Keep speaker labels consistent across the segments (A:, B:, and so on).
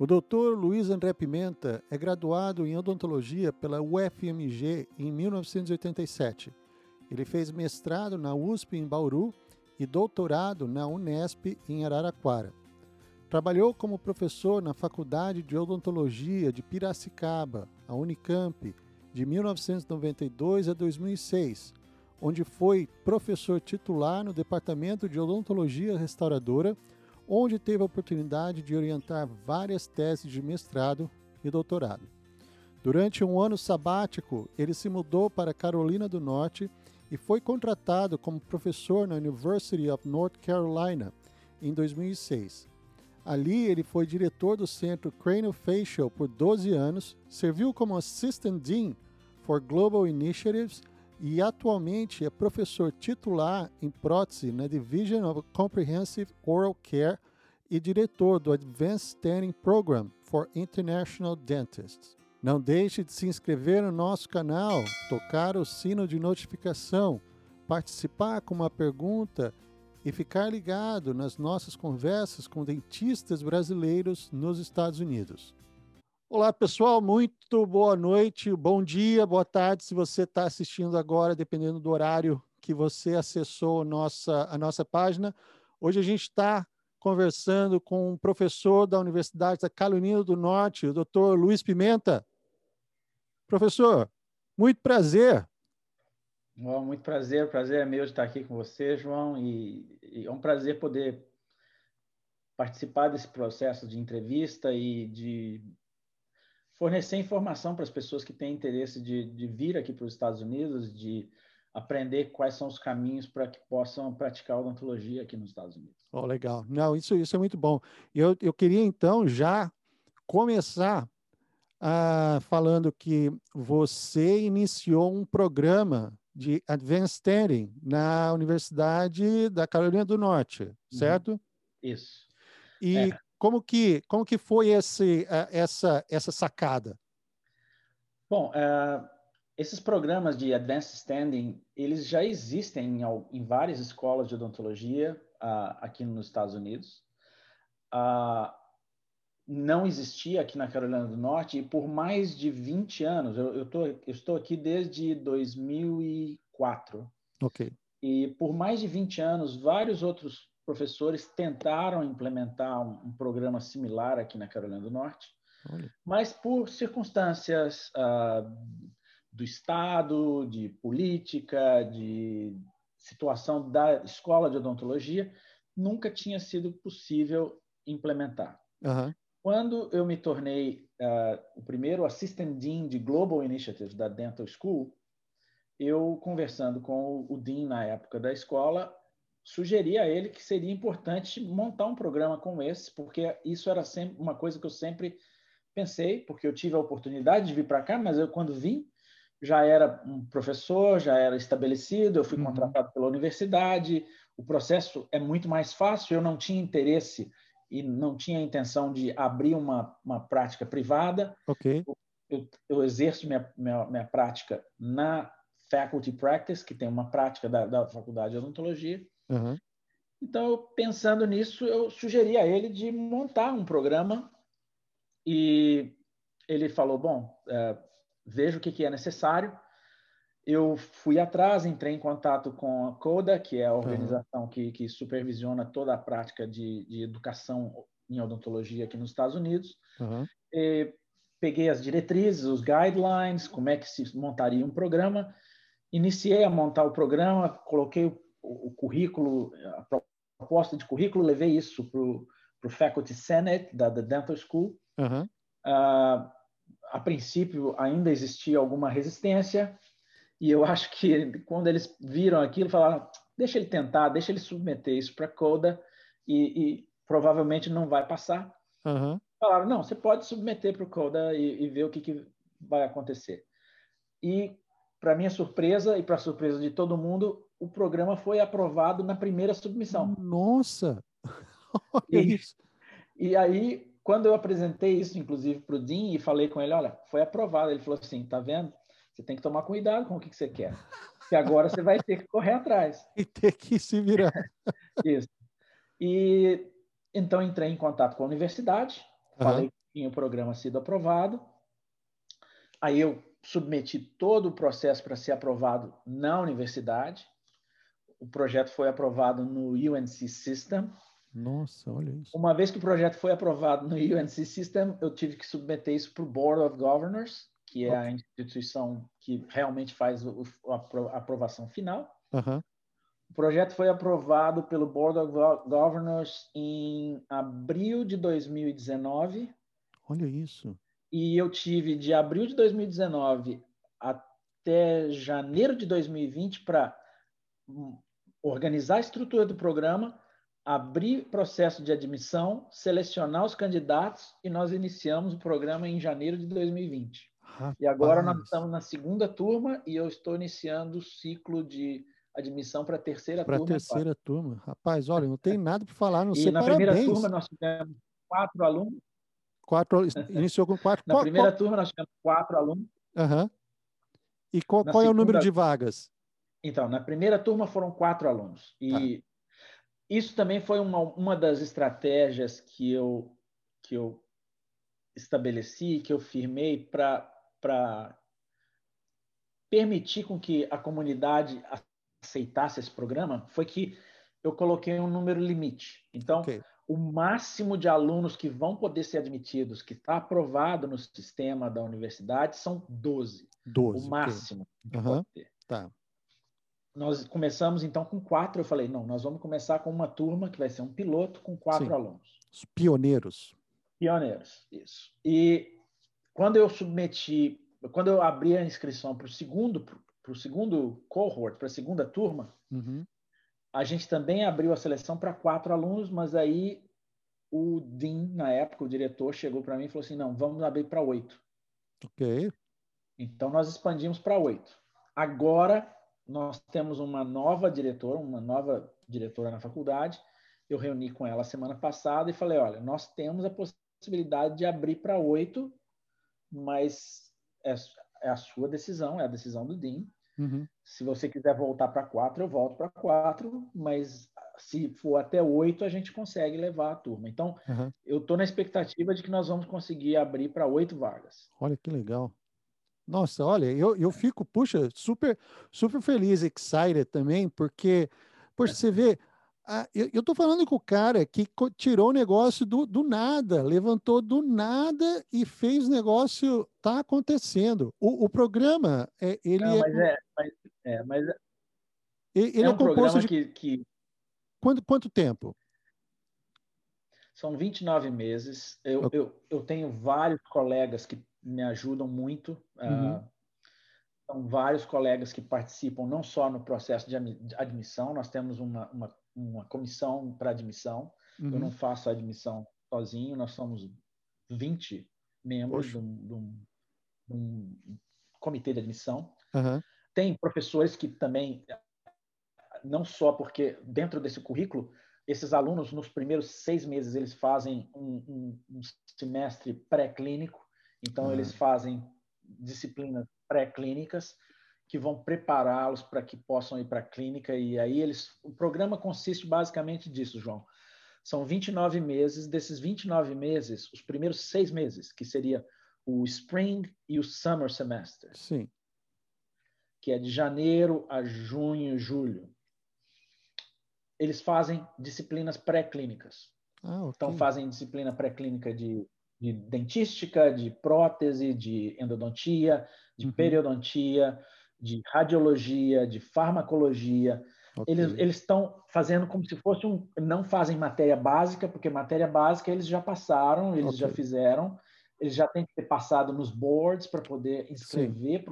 A: O Dr. Luiz André Pimenta é graduado em odontologia pela UFMG em 1987. Ele fez mestrado na USP em Bauru e doutorado na Unesp em Araraquara. Trabalhou como professor na Faculdade de Odontologia de Piracicaba, a Unicamp, de 1992 a 2006, onde foi professor titular no Departamento de Odontologia Restauradora onde teve a oportunidade de orientar várias teses de mestrado e doutorado. Durante um ano sabático, ele se mudou para Carolina do Norte e foi contratado como professor na University of North Carolina em 2006. Ali, ele foi diretor do Centro Craniofacial por 12 anos, serviu como Assistant Dean for Global Initiatives e atualmente é professor titular em prótese na Division of Comprehensive Oral Care e diretor do Advanced Standing Program for International Dentists. Não deixe de se inscrever no nosso canal, tocar o sino de notificação, participar com uma pergunta e ficar ligado nas nossas conversas com dentistas brasileiros nos Estados Unidos. Olá, pessoal, muito boa noite, bom dia, boa tarde, se você está assistindo agora, dependendo do horário que você acessou a nossa, a nossa página. Hoje a gente está conversando com um professor da Universidade da Carolina do Norte, o doutor Luiz Pimenta. Professor, muito prazer.
B: Bom, muito prazer, prazer é meu de estar aqui com você, João, e, e é um prazer poder participar desse processo de entrevista e de fornecer informação para as pessoas que têm interesse de, de vir aqui para os Estados Unidos, de aprender quais são os caminhos para que possam praticar odontologia aqui nos Estados Unidos.
A: Oh, legal. Não, isso, isso é muito bom. Eu, eu queria, então, já começar uh, falando que você iniciou um programa de Advanced Standing na Universidade da Carolina do Norte, uhum. certo? Uhum.
B: Isso.
A: E é. Como que, como que foi esse, eh, essa, essa sacada?
B: Bom, uh, esses programas de Advanced Standing, eles já existem em, em várias escolas de odontologia uh, aqui nos Estados Unidos. Uh, não existia aqui na Carolina do Norte e por mais de 20 anos, eu, eu, tô, eu estou aqui desde 2004.
A: Ok.
B: E por mais de 20 anos, vários outros professores tentaram implementar um, um programa similar aqui na Carolina do Norte, Olha. mas por circunstâncias uh, do Estado, de política, de situação da escola de odontologia, nunca tinha sido possível implementar.
A: Uhum.
B: Quando eu me tornei uh, o primeiro Assistant Dean de Global Initiatives da Dental School, eu conversando com o Dean na época da escola, sugeri a ele que seria importante montar um programa como esse, porque isso era sempre uma coisa que eu sempre pensei, porque eu tive a oportunidade de vir para cá, mas eu quando vim já era um professor, já era estabelecido, eu fui uhum. contratado pela universidade, o processo é muito mais fácil, eu não tinha interesse e não tinha intenção de abrir uma, uma prática privada.
A: Ok.
B: Eu, eu exerço minha, minha, minha prática na Faculty Practice, que tem uma prática da, da Faculdade de Odontologia,
A: Uhum.
B: Então, pensando nisso, eu sugeri a ele de montar um programa e ele falou: Bom, é, veja o que, que é necessário. Eu fui atrás, entrei em contato com a CODA, que é a organização uhum. que, que, supervisiona toda a prática de, de, educação em odontologia aqui nos Estados Unidos.
A: Uhum.
B: peguei as diretrizes, os guidelines, como é que se montaria um programa. Iniciei a montar o programa, coloquei o o, currículo, a proposta de currículo, levei isso para o Faculty Senate da, da Dental School.
A: Uhum.
B: Uh, a princípio, ainda existia alguma resistência, e eu acho que quando eles viram aquilo, falaram: deixa ele tentar, deixa ele submeter isso para a CODA, e, e, provavelmente não vai passar.
A: Uhum.
B: Falaram: não, você pode submeter para o CODA e, e ver o que, que vai acontecer. E, para minha surpresa e para surpresa de todo mundo, o programa foi aprovado na primeira submissão.
A: Nossa!
B: Olha e, isso. E aí, quando eu apresentei isso, inclusive, para o Dean e falei com ele, olha, foi aprovado. Ele falou assim, tá vendo? Você tem que tomar cuidado com o que, que você quer. Que agora você vai ter que correr atrás.
A: E ter que se virar.
B: isso. E então entrei em contato com a universidade, uhum. falei tinha o programa sido aprovado. Aí eu submeti todo o processo para ser aprovado na universidade. O projeto foi aprovado no UNC System.
A: Nossa, olha isso.
B: Uma vez que o projeto foi aprovado no UNC System, eu tive que submeter isso para o Board of Governors, que é okay. a instituição que realmente faz a aprovação final.
A: Uhum.
B: O projeto foi aprovado pelo Board of Governors em abril de 2019.
A: Olha isso.
B: E eu tive de abril de 2019 até janeiro de 2020 para organizar a estrutura do programa, abrir processo de admissão, selecionar os candidatos e nós iniciamos o programa em janeiro de 2020. Rapaz. E agora nós estamos na segunda turma e eu estou iniciando o ciclo de admissão para a terceira
A: pra
B: turma.
A: Para a terceira turma. Rapaz, olha, não tem nada para falar, não
B: e
A: sei
B: na
A: parabéns.
B: primeira turma nós tivemos quatro alunos.
A: Quatro, iniciou com quatro.
B: na
A: qual,
B: primeira
A: qual...
B: turma nós tivemos quatro alunos.
A: Uhum. E qual, qual é o número de vagas?
B: Então, na primeira turma foram quatro alunos. E tá. isso também foi uma, uma das estratégias que eu, que eu estabeleci, que eu firmei para permitir com que a comunidade aceitasse esse programa, foi que eu coloquei um número limite. Então, okay. o máximo de alunos que vão poder ser admitidos, que está aprovado no sistema da universidade, são 12.
A: 12
B: o máximo
A: okay. uhum. pode ter. Tá.
B: Nós começamos então com quatro. Eu falei, não, nós vamos começar com uma turma que vai ser um piloto com quatro Sim. alunos.
A: Os pioneiros.
B: Pioneiros, isso. E quando eu submeti, quando eu abri a inscrição para o segundo, para o segundo cohort, para a segunda turma,
A: uhum.
B: a gente também abriu a seleção para quatro alunos, mas aí o Dean, na época, o diretor, chegou para mim e falou assim: não, vamos abrir para oito.
A: Ok.
B: Então nós expandimos para oito. Agora nós temos uma nova diretora, uma nova diretora na faculdade. Eu reuni com ela semana passada e falei: olha, nós temos a possibilidade de abrir para oito, mas é, é, a sua decisão, é a decisão do Dean.
A: Uhum.
B: Se você quiser voltar para quatro, eu volto para quatro, mas se for até oito, a gente consegue levar a turma. Então,
A: uhum.
B: eu estou na expectativa de que nós vamos conseguir abrir para oito vagas.
A: Olha que legal. Nossa, olha, eu, eu fico, puxa, super, super feliz, excited também, porque, poxa, você vê, ah, eu, eu tô falando com o cara que tirou o negócio do, do nada, levantou do nada e fez o negócio tá acontecendo. O, o programa, é, ele
B: Não,
A: é,
B: mas é, mas, é, mas
A: ele
B: é
A: um
B: um
A: composto de
B: que, que...
A: Quanto, quanto tempo?
B: São 29 meses. Eu, eu, eu tenho vários colegas que me ajudam muito.
A: Uhum.
B: Uh, são vários colegas que participam não só no processo de admissão, nós temos uma, uma, uma comissão para admissão.
A: Uhum.
B: Eu não faço a admissão sozinho, nós somos 20 membros de um, de, um, de um, comitê de admissão.
A: Uhum.
B: Tem professores que também, não só porque dentro desse currículo, esses alunos, nos primeiros seis meses, eles fazem um, um, um semestre pré-clínico, então, uhum. eles fazem disciplinas pré-clínicas que vão prepará-los para que possam ir para a clínica. E aí, eles, o programa consiste basicamente disso, João. São 29 meses. Desses 29 meses, os primeiros seis meses, que seria o Spring e o Summer Semester.
A: Sim.
B: Que é de janeiro a junho, julho. Eles fazem disciplinas pré-clínicas.
A: Ah, okay.
B: Então, fazem disciplina pré-clínica de de dentística, de prótese, de endodontia, de uhum. periodontia, de radiologia, de farmacologia. Okay. Eles estão fazendo como se fosse um. Não fazem matéria básica, porque matéria básica eles já passaram, eles okay. já fizeram, eles já têm que ter passado nos boards para poder inscrever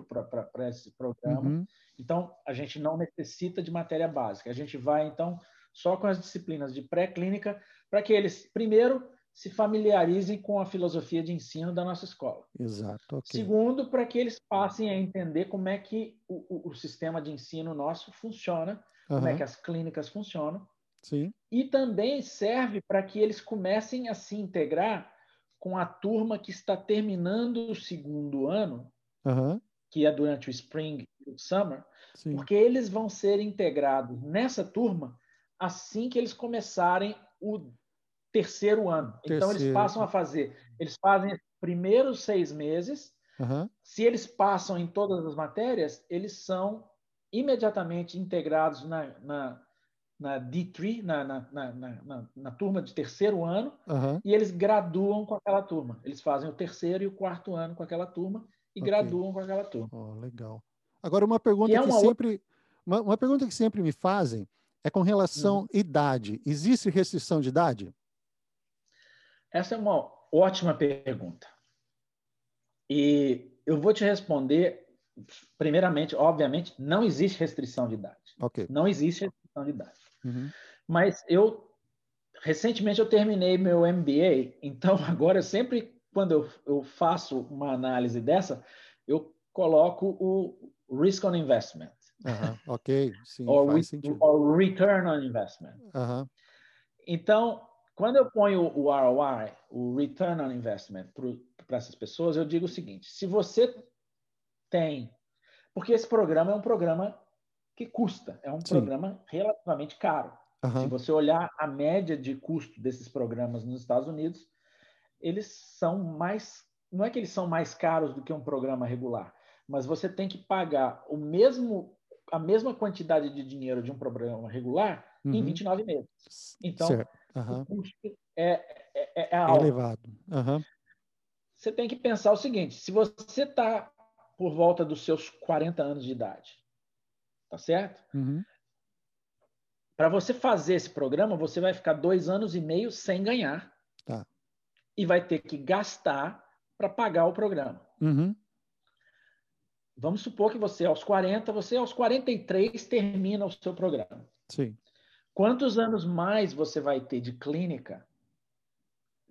B: para esse programa.
A: Uhum.
B: Então, a gente não necessita de matéria básica. A gente vai, então, só com as disciplinas de pré-clínica, para que eles, primeiro, se familiarizem com a filosofia de ensino da nossa escola.
A: Exato. Okay.
B: Segundo, para que eles passem a entender como é que o, o, sistema de ensino nosso funciona, uhum. como é que as clínicas funcionam.
A: Sim.
B: E também serve para que eles comecem a se integrar com a turma que está terminando o segundo ano,
A: uhum.
B: que é durante o Spring e o Summer,
A: Sim.
B: porque eles vão ser integrados nessa turma assim que eles começarem o terceiro ano. Terceiro. Então eles passam a fazer, eles fazem os primeiros seis meses. Uhum. Se eles passam em todas as matérias, eles são imediatamente integrados na, na, na D3, na, na, na, na, turma de terceiro ano, uhum. e eles graduam com aquela turma. Eles fazem o terceiro e o quarto ano com aquela turma e okay. graduam com aquela turma.
A: Oh, legal. Agora, uma pergunta é que uma sempre. Outra... Uma, uma, pergunta que sempre me fazem é com relação uhum. à idade. Existe restrição de idade?
B: Essa é uma ótima pergunta. E eu vou te responder, primeiramente, obviamente, não existe restrição de idade.
A: Okay.
B: Não existe restrição de idade. Uhum. Mas eu, recentemente, eu terminei meu MBA, então agora sempre quando eu, eu faço uma análise dessa, eu coloco o risk on investment.
A: Uhum, ok, sim,
B: or, faz sentido. Or return on investment.
A: Uhum.
B: Então, quando eu ponho o ROI, o return on investment, para essas pessoas, eu digo o seguinte: se você tem. Porque esse programa é um programa que custa, é um sim. programa relativamente caro. Uhum. Se você olhar a média de custo desses programas nos Estados Unidos, eles são mais. Não é que eles são mais caros do que um programa regular, mas você tem que pagar o mesmo a mesma quantidade de dinheiro de um programa regular uhum. em 29 meses. Então, uhum. o custo é, é, é, é alto.
A: elevado. Uhum.
B: Você tem que pensar o seguinte: se você está por volta dos seus 40 anos de idade, tá certo?
A: Uhum.
B: Para você fazer esse programa, você vai ficar dois anos e meio sem ganhar.
A: Tá.
B: E vai ter que gastar para pagar o programa.
A: Uhum.
B: Vamos supor que você, aos 40, você aos 43 termina o seu programa.
A: Sim.
B: Quantos anos mais você vai ter de clínica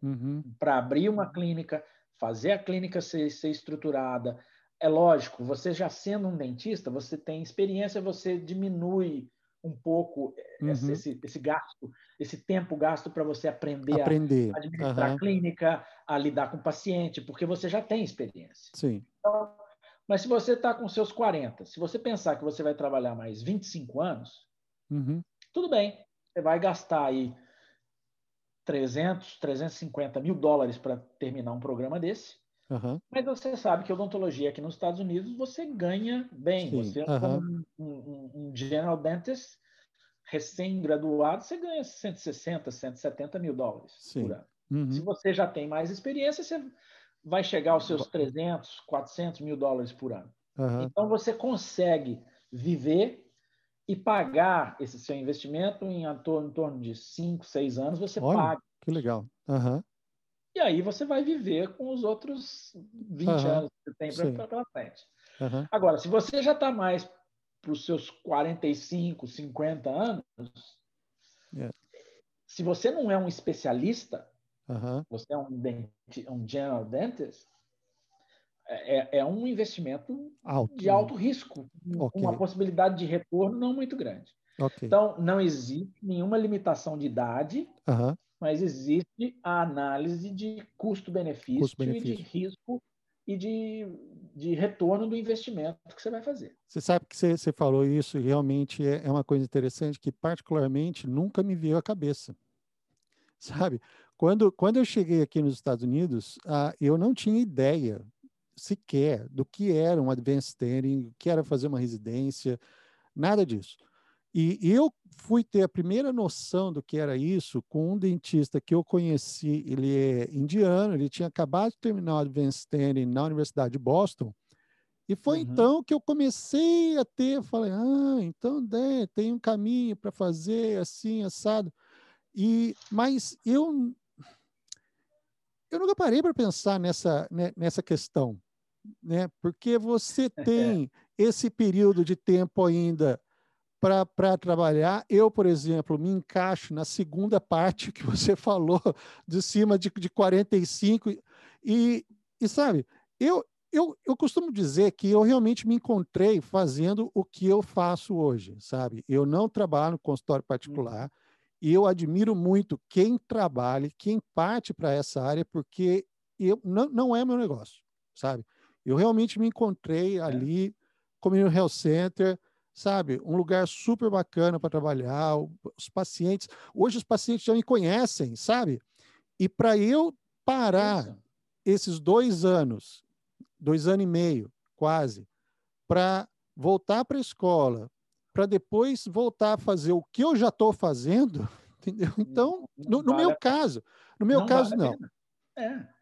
A: uhum.
B: para abrir uma clínica, fazer a clínica ser, ser estruturada? É lógico, você já sendo um dentista, você tem experiência, você diminui um pouco uhum. esse, esse, esse, gasto, esse tempo gasto para você aprender,
A: aprender,
B: a administrar uhum. a clínica, a lidar com o paciente, porque você já tem experiência.
A: Sim.
B: Então, mas se você está com seus 40, se você pensar que você vai trabalhar mais 25 anos,
A: uhum.
B: Tudo bem. Você vai gastar aí 300, 350 mil dólares para terminar um programa desse.
A: Uhum.
B: Mas você sabe que odontologia aqui nos Estados Unidos você ganha bem.
A: Sim.
B: Você é uhum. um, um, um, general dentist recém-graduado, você ganha 160, 170 mil dólares
A: Sim.
B: por ano.
A: Uhum.
B: Se você já tem mais experiência, você vai chegar aos seus 300, 400 mil dólares por ano. Então, você consegue viver e pagar esse seu investimento em, em torno de 5, 6 anos, você
A: Olha,
B: paga.
A: Que legal. Uhum.
B: E aí você vai viver com os outros 20 uhum. anos que você tem para frente.
A: Uhum.
B: Agora, se você já está mais para os seus 45, 50 anos,
A: yeah.
B: se você não é um especialista. Você é um, denti, um general dentist, é, é, é um investimento
A: alto.
B: de alto risco,
A: okay.
B: uma possibilidade de retorno não muito grande.
A: Okay.
B: Então, não existe nenhuma limitação de idade, mas existe a análise de custo-benefício custo e de risco e de, de retorno do investimento que você vai fazer.
A: Você sabe que você, você falou isso e realmente é, é uma coisa interessante que particularmente nunca me veio à cabeça. Sabe? Quando, quando eu cheguei aqui nos Estados Unidos, uh, eu não tinha ideia sequer do que era um advanced standing, o que era fazer uma residência, nada disso. E, eu fui ter a primeira noção do que era isso com um dentista que eu conheci, ele é indiano, ele tinha acabado de terminar o advanced standing na Universidade de Boston, e foi uhum. então que eu comecei a ter, falei, ah, então né, tem um caminho para fazer assim, assado. E, mas eu eu nunca parei para pensar nessa, né, nessa questão, né? Porque você tem esse período de tempo ainda para trabalhar. Eu, por exemplo, me encaixo na segunda parte que você falou, de cima de, de 45. E, e sabe, eu, eu, eu costumo dizer que eu realmente me encontrei fazendo o que eu faço hoje, sabe? Eu não trabalho no consultório particular. Uhum e eu admiro muito quem trabalha, quem parte para essa área, porque eu, não, não é meu negócio, sabe? Eu realmente me encontrei é. ali, como no Health Center, sabe? Um lugar super bacana para trabalhar. Os pacientes, hoje os pacientes já me conhecem, sabe? E para eu parar esses dois anos, dois anos e meio, quase, para voltar para a escola, para depois voltar a fazer o que eu já estou fazendo, entendeu? Então, no, no meu caso, no meu não caso, não.
B: É.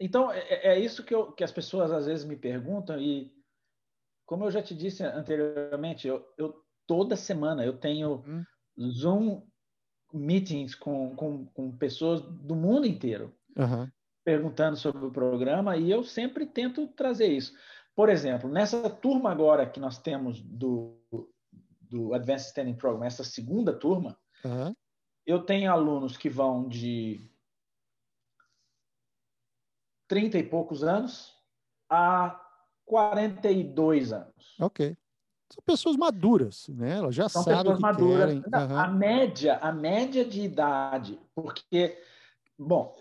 B: Então, é, é, é isso que, eu, que as pessoas às vezes me perguntam e como eu já te disse anteriormente, eu, eu toda semana eu tenho hum. Zoom meetings com, com, com, pessoas do mundo inteiro uhum. perguntando sobre o programa e eu sempre tento trazer isso. Por exemplo, nessa turma agora que nós temos do, do Advanced Standing Program, essa segunda turma, uhum. eu tenho alunos que vão de 30 e poucos anos a 42 anos.
A: Ok. São pessoas maduras, né? Elas já São sabem o que maduras. querem.
B: Uhum. A média, a média de idade, porque, bom,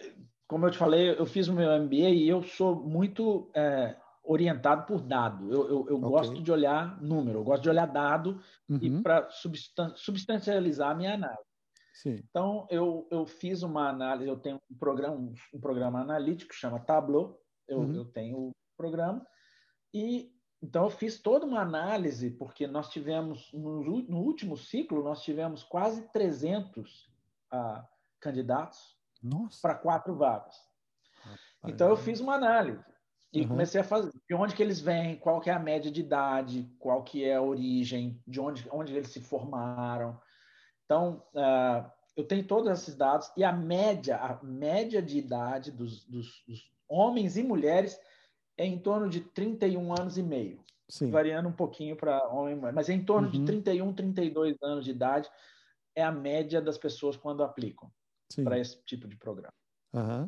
B: como eu te falei, eu fiz o meu MBA e eu sou muito é, orientado por dado. Eu, eu, eu okay. gosto de olhar número, eu gosto de olhar dado uhum. e para substan substancializar a minha análise. Sim. Então, eu, eu fiz uma análise, eu tenho um programa, um programa analítico, chama Tableau, eu, uhum. eu tenho o programa, e então eu fiz toda uma análise, porque nós tivemos, no, no último ciclo, nós tivemos quase 300 ah, candidatos para quatro vagas. Rapaz. Então eu fiz uma análise e uhum. comecei a fazer de onde que eles vêm, qual que é a média de idade, qual que é a origem, de onde, onde eles se formaram. Então, uh, eu tenho todos esses dados e a média, a média de idade dos, dos, dos homens e mulheres é em torno de 31 anos e meio. Sim. Variando um pouquinho para homem, mas é em torno uhum. de 31, 32 anos de idade é a média das pessoas quando aplicam para esse tipo de programa.
A: Uhum.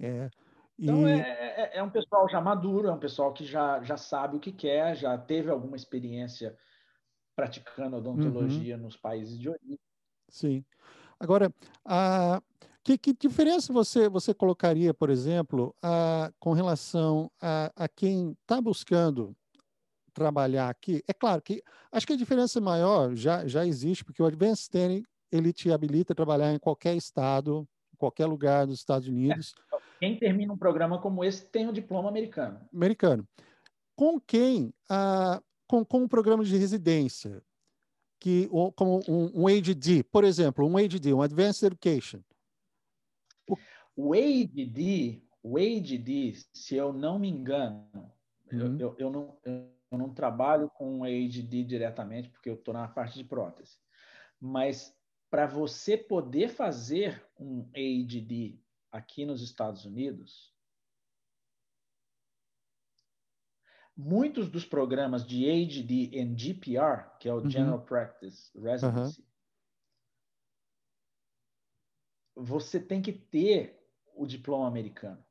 A: É.
B: Então, e... Então é, é, é, um pessoal já maduro, é um pessoal que já, já sabe o que quer, já teve alguma experiência praticando odontologia uhum. nos países de origem.
A: Sim. Agora, a, que, que diferença você, você colocaria, por exemplo, a, com relação a, a quem está buscando trabalhar aqui? É claro que acho que a diferença maior já, já existe, porque o Advanced Standing ele te habilita a trabalhar em qualquer estado, em qualquer lugar dos Estados é, Unidos.
B: É. Quem termina um programa como esse tem um diploma americano.
A: Americano. Com quem? Ah, com, com um programa de residência, que como um, um ADD, por exemplo, um ADD, um Advanced Education,
B: o ADD, o ADD, se eu não me engano, uhum. eu, eu, eu, não, eu não trabalho com ADD diretamente, porque eu estou na parte de prótese. Mas para você poder fazer um ADD aqui nos Estados Unidos, muitos dos programas de ADD em GPR, que é o uhum. General Practice Residency, uhum. você tem que ter o diploma americano.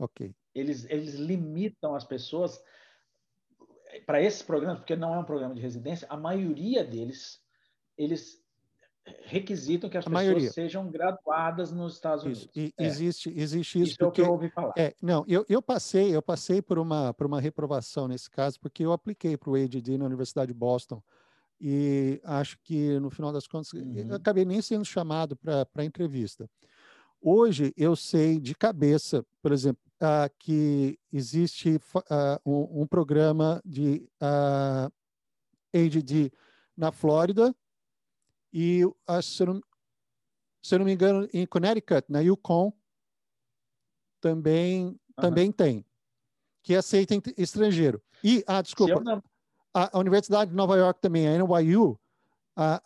A: Ok.
B: Eles, eles limitam as pessoas para esses programas, porque não é um programa de residência, a maioria deles, eles requisitam que as a pessoas maioria. sejam graduadas nos Estados Unidos.
A: Isso. E, é. Existe, existe isso.
B: Isso porque, é o que eu ouvi falar.
A: É, não, eu, eu passei, eu passei por uma, por uma reprovação nesse caso, porque eu apliquei para o ADD na Universidade de Boston e acho que no final das contas uhum. eu acabei nem sendo chamado para a entrevista. Hoje eu sei de cabeça, por exemplo, uh, que existe uh, um, um, programa de uh, ah, ADD na Flórida e, se eu, não, se eu não me engano, em Connecticut, na Yukon, também, uhum. também tem, que aceita estrangeiro. E, ah, desculpa, a, a, Universidade de Nova York também, a NYU,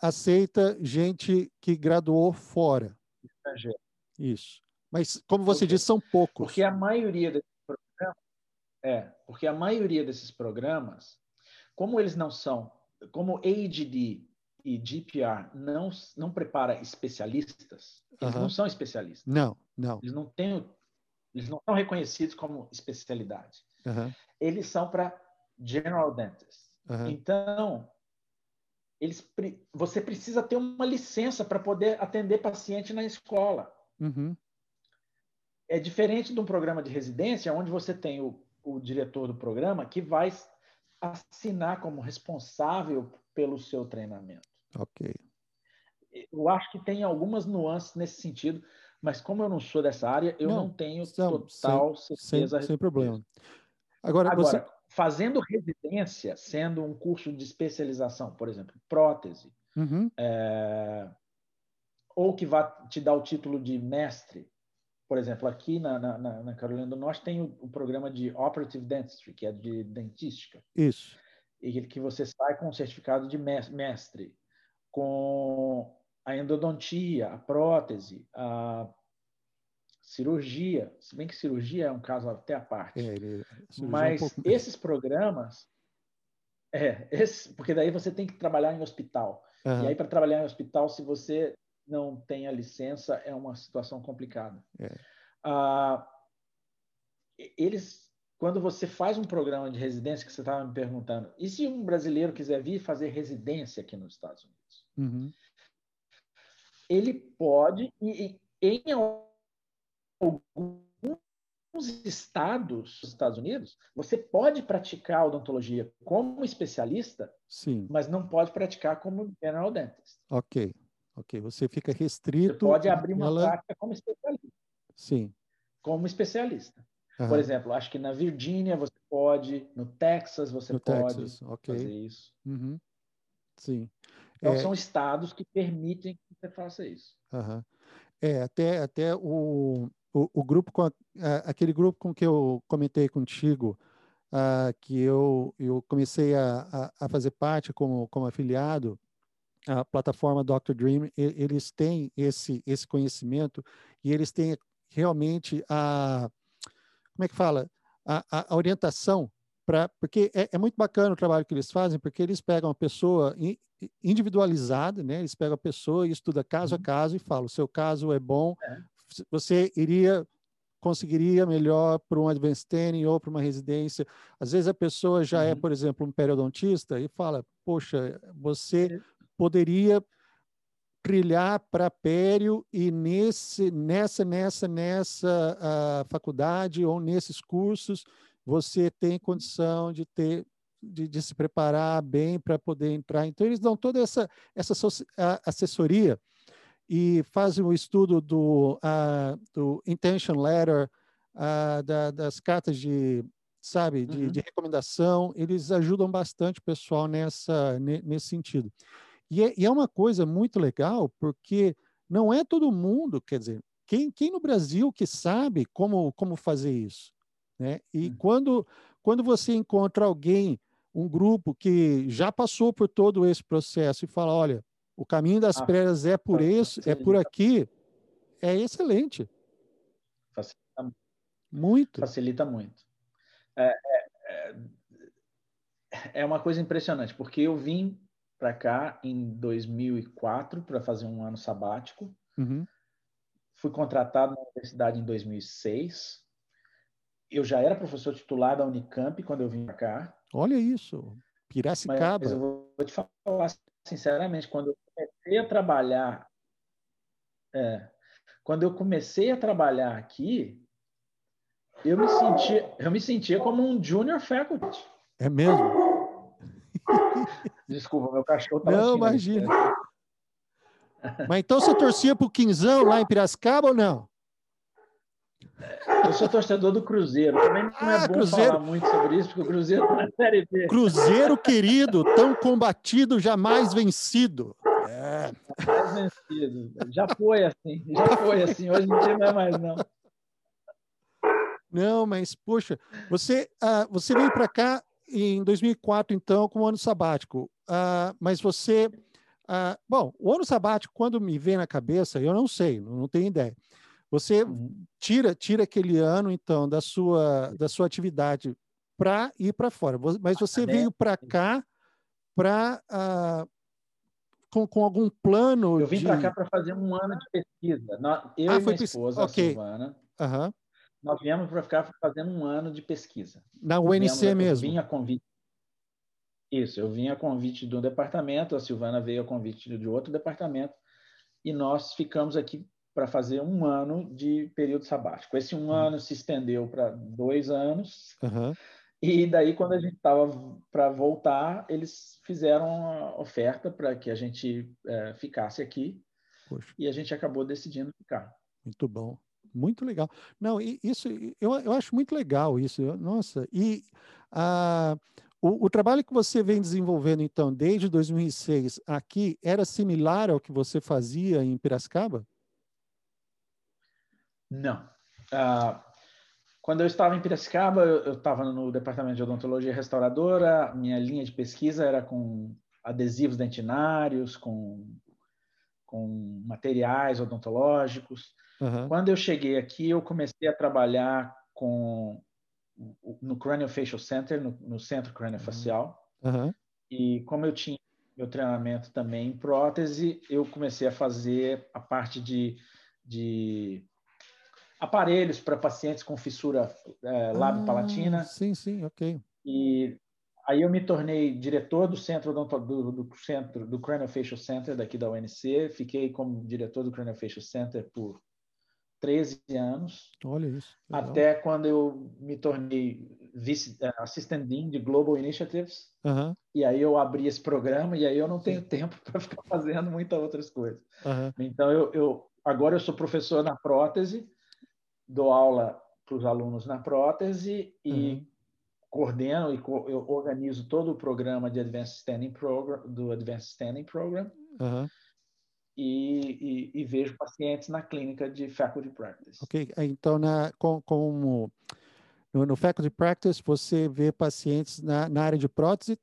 A: aceita gente que graduou fora. Estrangeiro. Isso. Mas, como você disse, são poucos.
B: Porque a maioria desses programas. É, porque a maioria desses programas, como eles não são, como ADD e GPR não, não prepara especialistas, eles não são especialistas.
A: Não, não.
B: Eles não têm, eles não são reconhecidos como especialidade. Eles são para general dentists. Então, eles, você precisa ter uma licença para poder atender paciente na escola. Uhum. É diferente de um programa de residência, onde você tem o, o diretor do programa que vai assinar como responsável pelo seu treinamento.
A: Ok.
B: Eu acho que tem algumas nuances nesse sentido, mas como eu não sou dessa área, eu não, não tenho não, total
A: sem, certeza. Sem, sem problema. Agora,
B: Agora
A: você...
B: fazendo residência, sendo um curso de especialização, por exemplo, prótese,
A: uhum.
B: é... ou que vai te dar o título de mestre, por exemplo, aqui na, na, na Carolina do Norte tem o, o, programa de Operative Dentistry, que é de dentística.
A: Isso.
B: E que você sai com o certificado de mestre, com a endodontia, a prótese, a cirurgia, se bem que cirurgia é um caso até à parte. É, ele, Mas é um pouco... esses programas, é, esse, porque daí você tem que trabalhar em hospital. Uhum. E aí, para trabalhar em hospital, se você não tem a licença, é uma situação complicada.
A: É.
B: Ah, eles, quando você faz um programa de residência, que você estava me perguntando, e se um brasileiro quiser vir fazer residência aqui nos Estados Unidos?
A: Uhum.
B: Ele pode, e, em alguns estados dos Estados Unidos, você pode praticar odontologia como especialista,
A: Sim.
B: mas não pode praticar como general dentist.
A: Ok. Ok, você fica restrito.
B: Você pode abrir uma ela... prática como especialista.
A: Sim.
B: Como especialista. Por exemplo, acho que na Virgínia você pode, no Texas você
A: no
B: pode
A: Texas. Okay.
B: fazer isso.
A: Uhum. Sim.
B: Então, é... são estados que permitem que você faça isso.
A: Uhum. É, até, até o, o, o grupo, com a, aquele grupo com que eu comentei contigo, uh, que eu, eu comecei a, a, a fazer parte como, como afiliado, a plataforma Dr. Dream, eles têm esse, esse conhecimento e eles têm realmente a, como é que fala, a, a orientação para, porque é, é, muito bacana o trabalho que eles fazem, porque eles pegam a pessoa individualizada, né? Eles pegam a pessoa e estuda caso a uhum. caso e falam, o seu caso é bom, é. você iria conseguiria melhor para um advanced training ou para uma residência. Às vezes a pessoa já é, uhum. é, por exemplo, um periodontista e fala, poxa, você poderia trilhar para Pério e nesse, nessa, nessa, nessa uh, faculdade ou nesses cursos você tem condição de ter de, de se preparar bem para poder entrar. Então eles dão toda essa essa assessoria e fazem o estudo do, uh, do intention letter, uh, da, das cartas de sabe de, uhum. de recomendação. Eles ajudam bastante o pessoal nessa nesse sentido. E é, e é uma coisa muito legal, porque não é todo mundo, quer dizer, quem, quem no Brasil que sabe como, como fazer isso? Né? E hum. quando, quando você encontra alguém, um grupo que já passou por todo esse processo e fala, olha, o caminho das ah, é por isso, é por aqui, é excelente.
B: Facilita
A: muito.
B: Facilita muito. É, é, é, é uma coisa impressionante, porque eu vim para cá em 2004 para fazer um ano sabático.
A: Uhum.
B: Fui contratado na universidade em 2006. Eu já era professor titular da Unicamp quando eu vim para cá.
A: Olha isso, Piracicaba.
B: Mas eu vou te falar sinceramente, quando eu comecei a trabalhar, é, quando eu comecei a trabalhar aqui, eu me sentia, eu me sentia como um junior faculty.
A: É mesmo?
B: Desculpa, meu cachorro tá
A: Não, imagina. Mas então você torcia pro Quinzão lá em Piracicaba ou não?
B: Eu sou torcedor do Cruzeiro. Também não é ah, é bom Cruzeiro. falar muito sobre isso, porque o Cruzeiro tá na Série B.
A: Cruzeiro querido, tão combatido, jamais vencido.
B: É. Jamais vencido. Já foi assim, já foi assim. Hoje em dia não é mais, não.
A: Não, mas, poxa, você, uh, você veio para cá em 2004, então, com o ano sabático. Uh, mas você. Uh, bom, o ano sabático, quando me vem na cabeça, eu não sei, não, tenho ideia. Você uhum. tira, tira aquele ano, então, da sua, da sua atividade para ir para fora. Mas você veio para cá para. Uh, com, com algum plano.
B: Eu vim de... para cá para fazer um ano de pesquisa. Eu ah, e minha esposa, okay. a Silvana.
A: Uhum
B: nós viemos para ficar fazendo um ano de pesquisa.
A: Na UNC mesmo?
B: Vim a convite. Isso, eu vim a convite do departamento, a Silvana veio a convite de outro departamento, e nós ficamos aqui para fazer um ano de período sabático. Esse um uhum. ano se estendeu para dois anos,
A: uhum.
B: E daí, quando a gente estava para voltar, eles fizeram a oferta para que a gente é, ficasse aqui. Poxa. E a gente acabou decidindo ficar.
A: Muito bom. Muito legal. Não, isso eu, eu acho muito legal isso. Nossa, e a, o, o, trabalho que você vem desenvolvendo, então, desde 2006 aqui, era similar ao que você fazia em Piracicaba?
B: Não. Uh, quando eu estava em Piracicaba, eu estava no departamento de odontologia restauradora, minha linha de pesquisa era com adesivos dentinários, com, com materiais odontológicos. Uhum. Quando eu cheguei aqui, eu comecei a trabalhar com no Craniofacial Center, no, no Centro Craniofacial. Uhum. E como eu tinha meu treinamento também em prótese, eu comecei a fazer a parte de, de aparelhos para pacientes com fissura é, lábio-palatina. Ah,
A: sim, sim, ok.
B: E aí eu me tornei diretor do centro do, do, do centro do Craniofacial Center daqui da UNC. Fiquei como diretor do Craniofacial Center por 13 anos.
A: Olha isso.
B: Legal. Até quando eu me tornei vice uh, assistant dean de Global Initiatives. Uhum. E aí eu abri esse programa e aí eu não tenho tempo para ficar fazendo muitas outras coisas. Uhum. Então eu, eu agora eu sou professor na prótese dou aula para os alunos na prótese e uhum. coordeno e co eu organizo todo o programa de Advanced Standing Program do Advanced Standing Program uhum. E, e, e, vejo pacientes na clínica de Faculty Practice.
A: Ok, então na com, como no, no, Faculty Practice você vê pacientes na, na área de prótese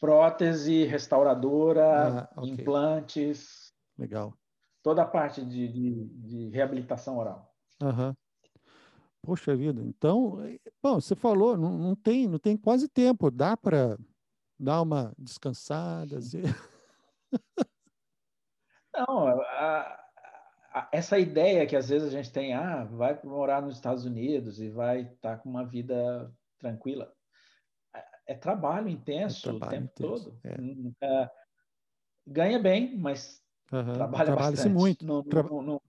B: prótese, restauradora, ah, okay. implantes.
A: Legal
B: toda a parte de, de, de reabilitação oral.
A: Uhum. Poxa vida, então, bom, você falou, não, não tem, não tem quase tempo, dá para dar uma descansada? Assim?
B: Não, a, a, essa ideia que às vezes a gente tem, ah, vai morar nos Estados Unidos e vai estar tá com uma vida tranquila. É, é trabalho intenso é trabalho o tempo intenso, todo. É. É, ganha bem, mas Uhum. Trabalha, bastante.
A: muito.
B: No,
A: Tra...
B: no, no,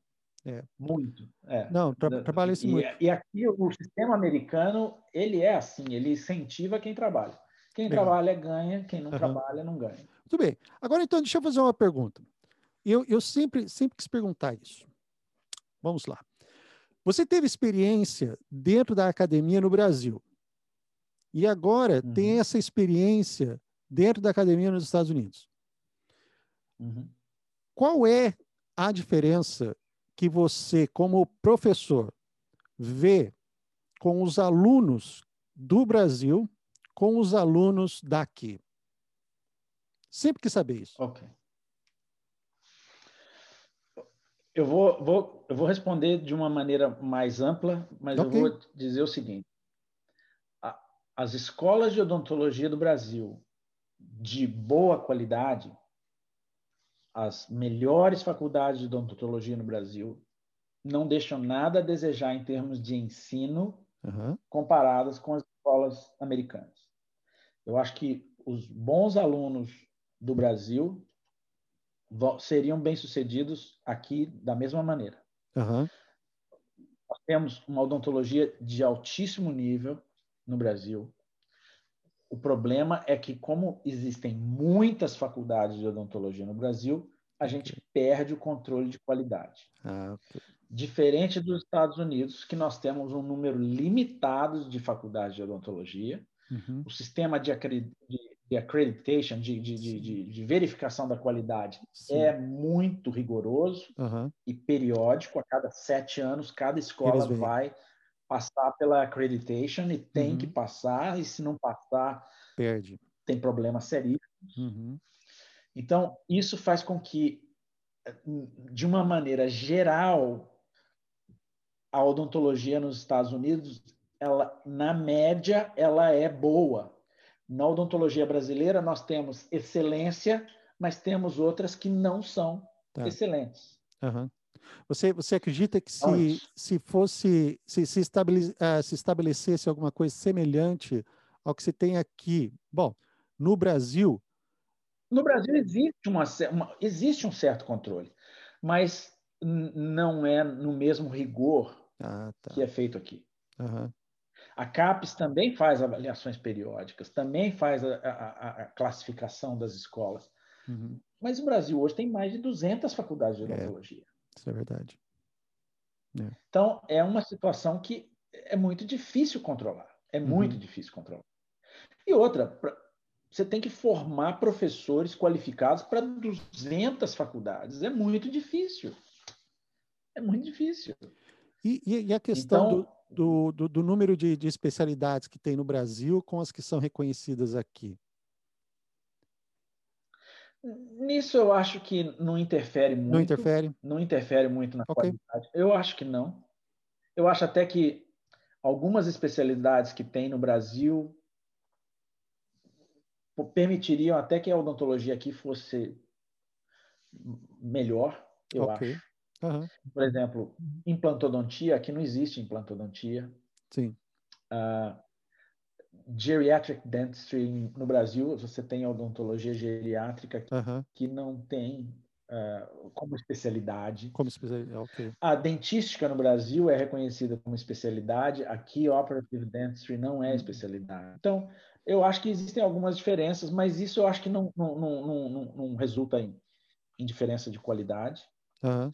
B: é. Muito. É.
A: Não, tra trabalha-se muito.
B: E aqui o sistema americano, ele é assim, ele incentiva quem trabalha. Quem Legal. trabalha ganha, quem não uhum. trabalha não ganha.
A: Muito bem. Agora, então, deixa eu fazer uma pergunta. Eu, eu sempre, sempre quis perguntar isso. Vamos lá. Você teve experiência dentro da academia no Brasil. E agora uhum. tem essa experiência dentro da academia nos Estados Unidos. Uhum. Qual é a diferença que você, como professor, vê com os alunos do Brasil com os alunos daqui? Sempre quis saber isso.
B: Ok. Eu vou, vou, eu vou responder de uma maneira mais ampla, mas okay. eu vou dizer o seguinte: as escolas de odontologia do Brasil de boa qualidade as melhores faculdades de odontologia no Brasil não deixam nada a desejar em termos de ensino uhum. comparadas com as escolas americanas. Eu acho que os bons alunos do Brasil seriam bem-sucedidos aqui da mesma maneira. Uhum. Nós temos uma odontologia de altíssimo nível no Brasil. O problema é que, como existem muitas faculdades de odontologia no Brasil, a gente perde o controle de qualidade. Ah, okay. Diferente dos Estados Unidos, que nós temos um número limitado de faculdades de odontologia, uhum. o sistema de, de accreditation, de, de, de, verificação da qualidade, Sim. é muito rigoroso uhum. e periódico. A cada sete anos, cada escola vai passar pela accreditation e tem uhum. que passar, e se não passar,
A: perde.
B: Tem problemas seríssimos. Uhum. Então, isso faz com que, de uma maneira geral, a odontologia nos Estados Unidos, ela, na média, ela é boa. Na odontologia brasileira, nós temos excelência, mas temos outras que não são tá. excelentes.
A: Uhum. Você, você acredita que se, se fosse, se, se, estabele, uh, se estabelecesse alguma coisa semelhante ao que se tem aqui, bom, no Brasil?
B: No Brasil existe, uma, uma existe um certo controle, mas não é no mesmo rigor ah, tá. que é feito aqui. Uhum. A CAPES também faz avaliações periódicas, também faz a, a, a classificação das escolas. Uhum. Mas o Brasil hoje tem mais de 200 faculdades de é, odontologia.
A: É, isso é verdade.
B: É. Então, é uma situação que é muito difícil controlar. É muito uhum. difícil controlar. E outra, você tem que formar professores qualificados para 200 faculdades. É muito difícil. É muito difícil.
A: E, e, e a questão então, do, do, do, número de, de, especialidades que tem no Brasil com as que são reconhecidas aqui?
B: Nisso eu acho que não interfere muito.
A: Não interfere?
B: Não interfere muito na okay. qualidade. Eu acho que não. Eu acho até que algumas especialidades que tem no Brasil permitiriam até que a odontologia aqui fosse melhor, eu okay. acho. Uhum. Por exemplo, implantodontia, aqui não existe implantodontia.
A: Sim.
B: Uh, geriatric dentistry no Brasil, você tem odontologia geriátrica que, uhum. que não tem uh, como especialidade.
A: Como especialidade, ok.
B: A dentística no Brasil é reconhecida como especialidade, aqui operative dentistry não é hum. especialidade. Então, eu acho que existem algumas diferenças, mas isso eu acho que não, não, não, não, não resulta em, em, diferença de qualidade.
A: Uhum.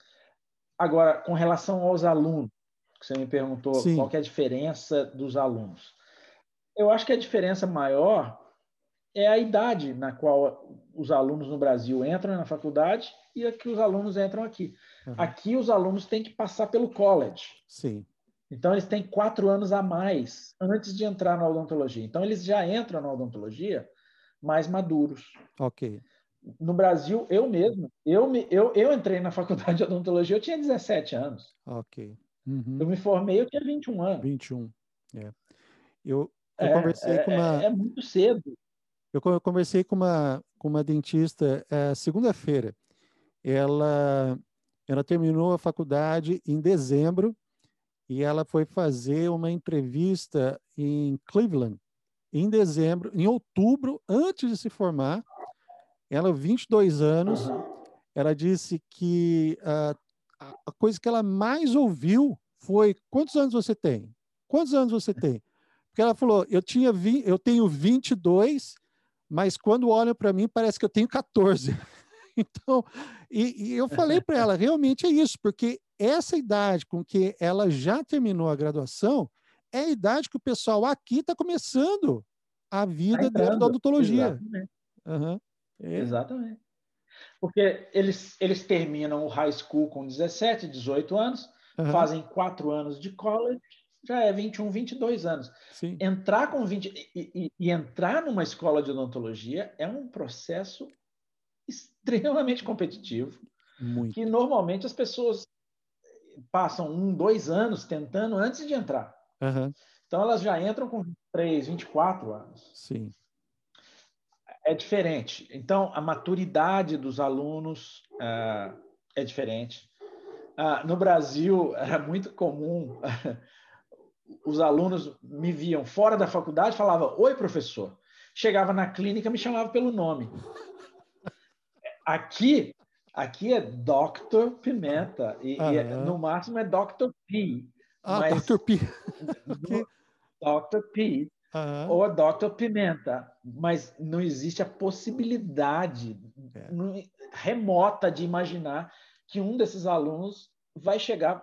B: Agora, com relação aos alunos, que você me perguntou Sim. qual é a diferença dos alunos. Eu acho que a diferença maior é a idade na qual os alunos no Brasil entram na faculdade e a que os alunos entram aqui. Uhum. Aqui os alunos têm que passar pelo college.
A: Sim.
B: Então, eles têm quatro anos a mais antes de entrar na odontologia. Então, eles já entram na odontologia mais maduros.
A: Ok.
B: No Brasil, eu mesmo, eu, me, eu, eu entrei na faculdade de odontologia, eu tinha 17 anos.
A: Ok. Uhum.
B: Eu me formei, eu tinha 21 anos.
A: 21, é. Eu, eu é, conversei é, com uma...
B: É, é, muito cedo.
A: Eu conversei com uma, com uma dentista é, segunda-feira. Ela, ela terminou a faculdade em dezembro e ela foi fazer uma entrevista em Cleveland em dezembro, em outubro, antes de se formar. Ela, 22 anos, ela disse que uh, a coisa que ela mais ouviu foi: quantos anos você tem? Quantos anos você tem? Porque ela falou: eu, tinha vi, eu tenho 22, mas quando olham para mim parece que eu tenho 14. então, e, e eu falei para ela: realmente é isso, porque essa idade com que ela já terminou a graduação é a idade que o pessoal aqui está começando a vida tá dentro da odontologia.
B: Uhum. É. Exatamente. Porque eles, eles terminam o high school com 17, 18 anos, uhum. fazem quatro anos de college, já é 21, 22 anos.
A: Sim.
B: Entrar com 20 e, e, e entrar numa escola de odontologia é um processo extremamente competitivo.
A: Muito.
B: Que normalmente as pessoas passam um, dois anos tentando antes de entrar.
A: Uhum.
B: Então elas já entram com 23, 24 anos.
A: Sim.
B: É diferente. Então a maturidade dos alunos uh, é diferente. Uh, no Brasil era muito comum os alunos me viam fora da faculdade, falava oi professor. Chegava na clínica me chamava pelo nome. Aqui Aqui é Dr. Pimenta e, e é, no máximo é Dr. P.
A: Ah, Dr. P.
B: Dr. P. Ou é Dr. Pimenta, mas não existe a possibilidade é. remota de imaginar que um desses alunos vai chegar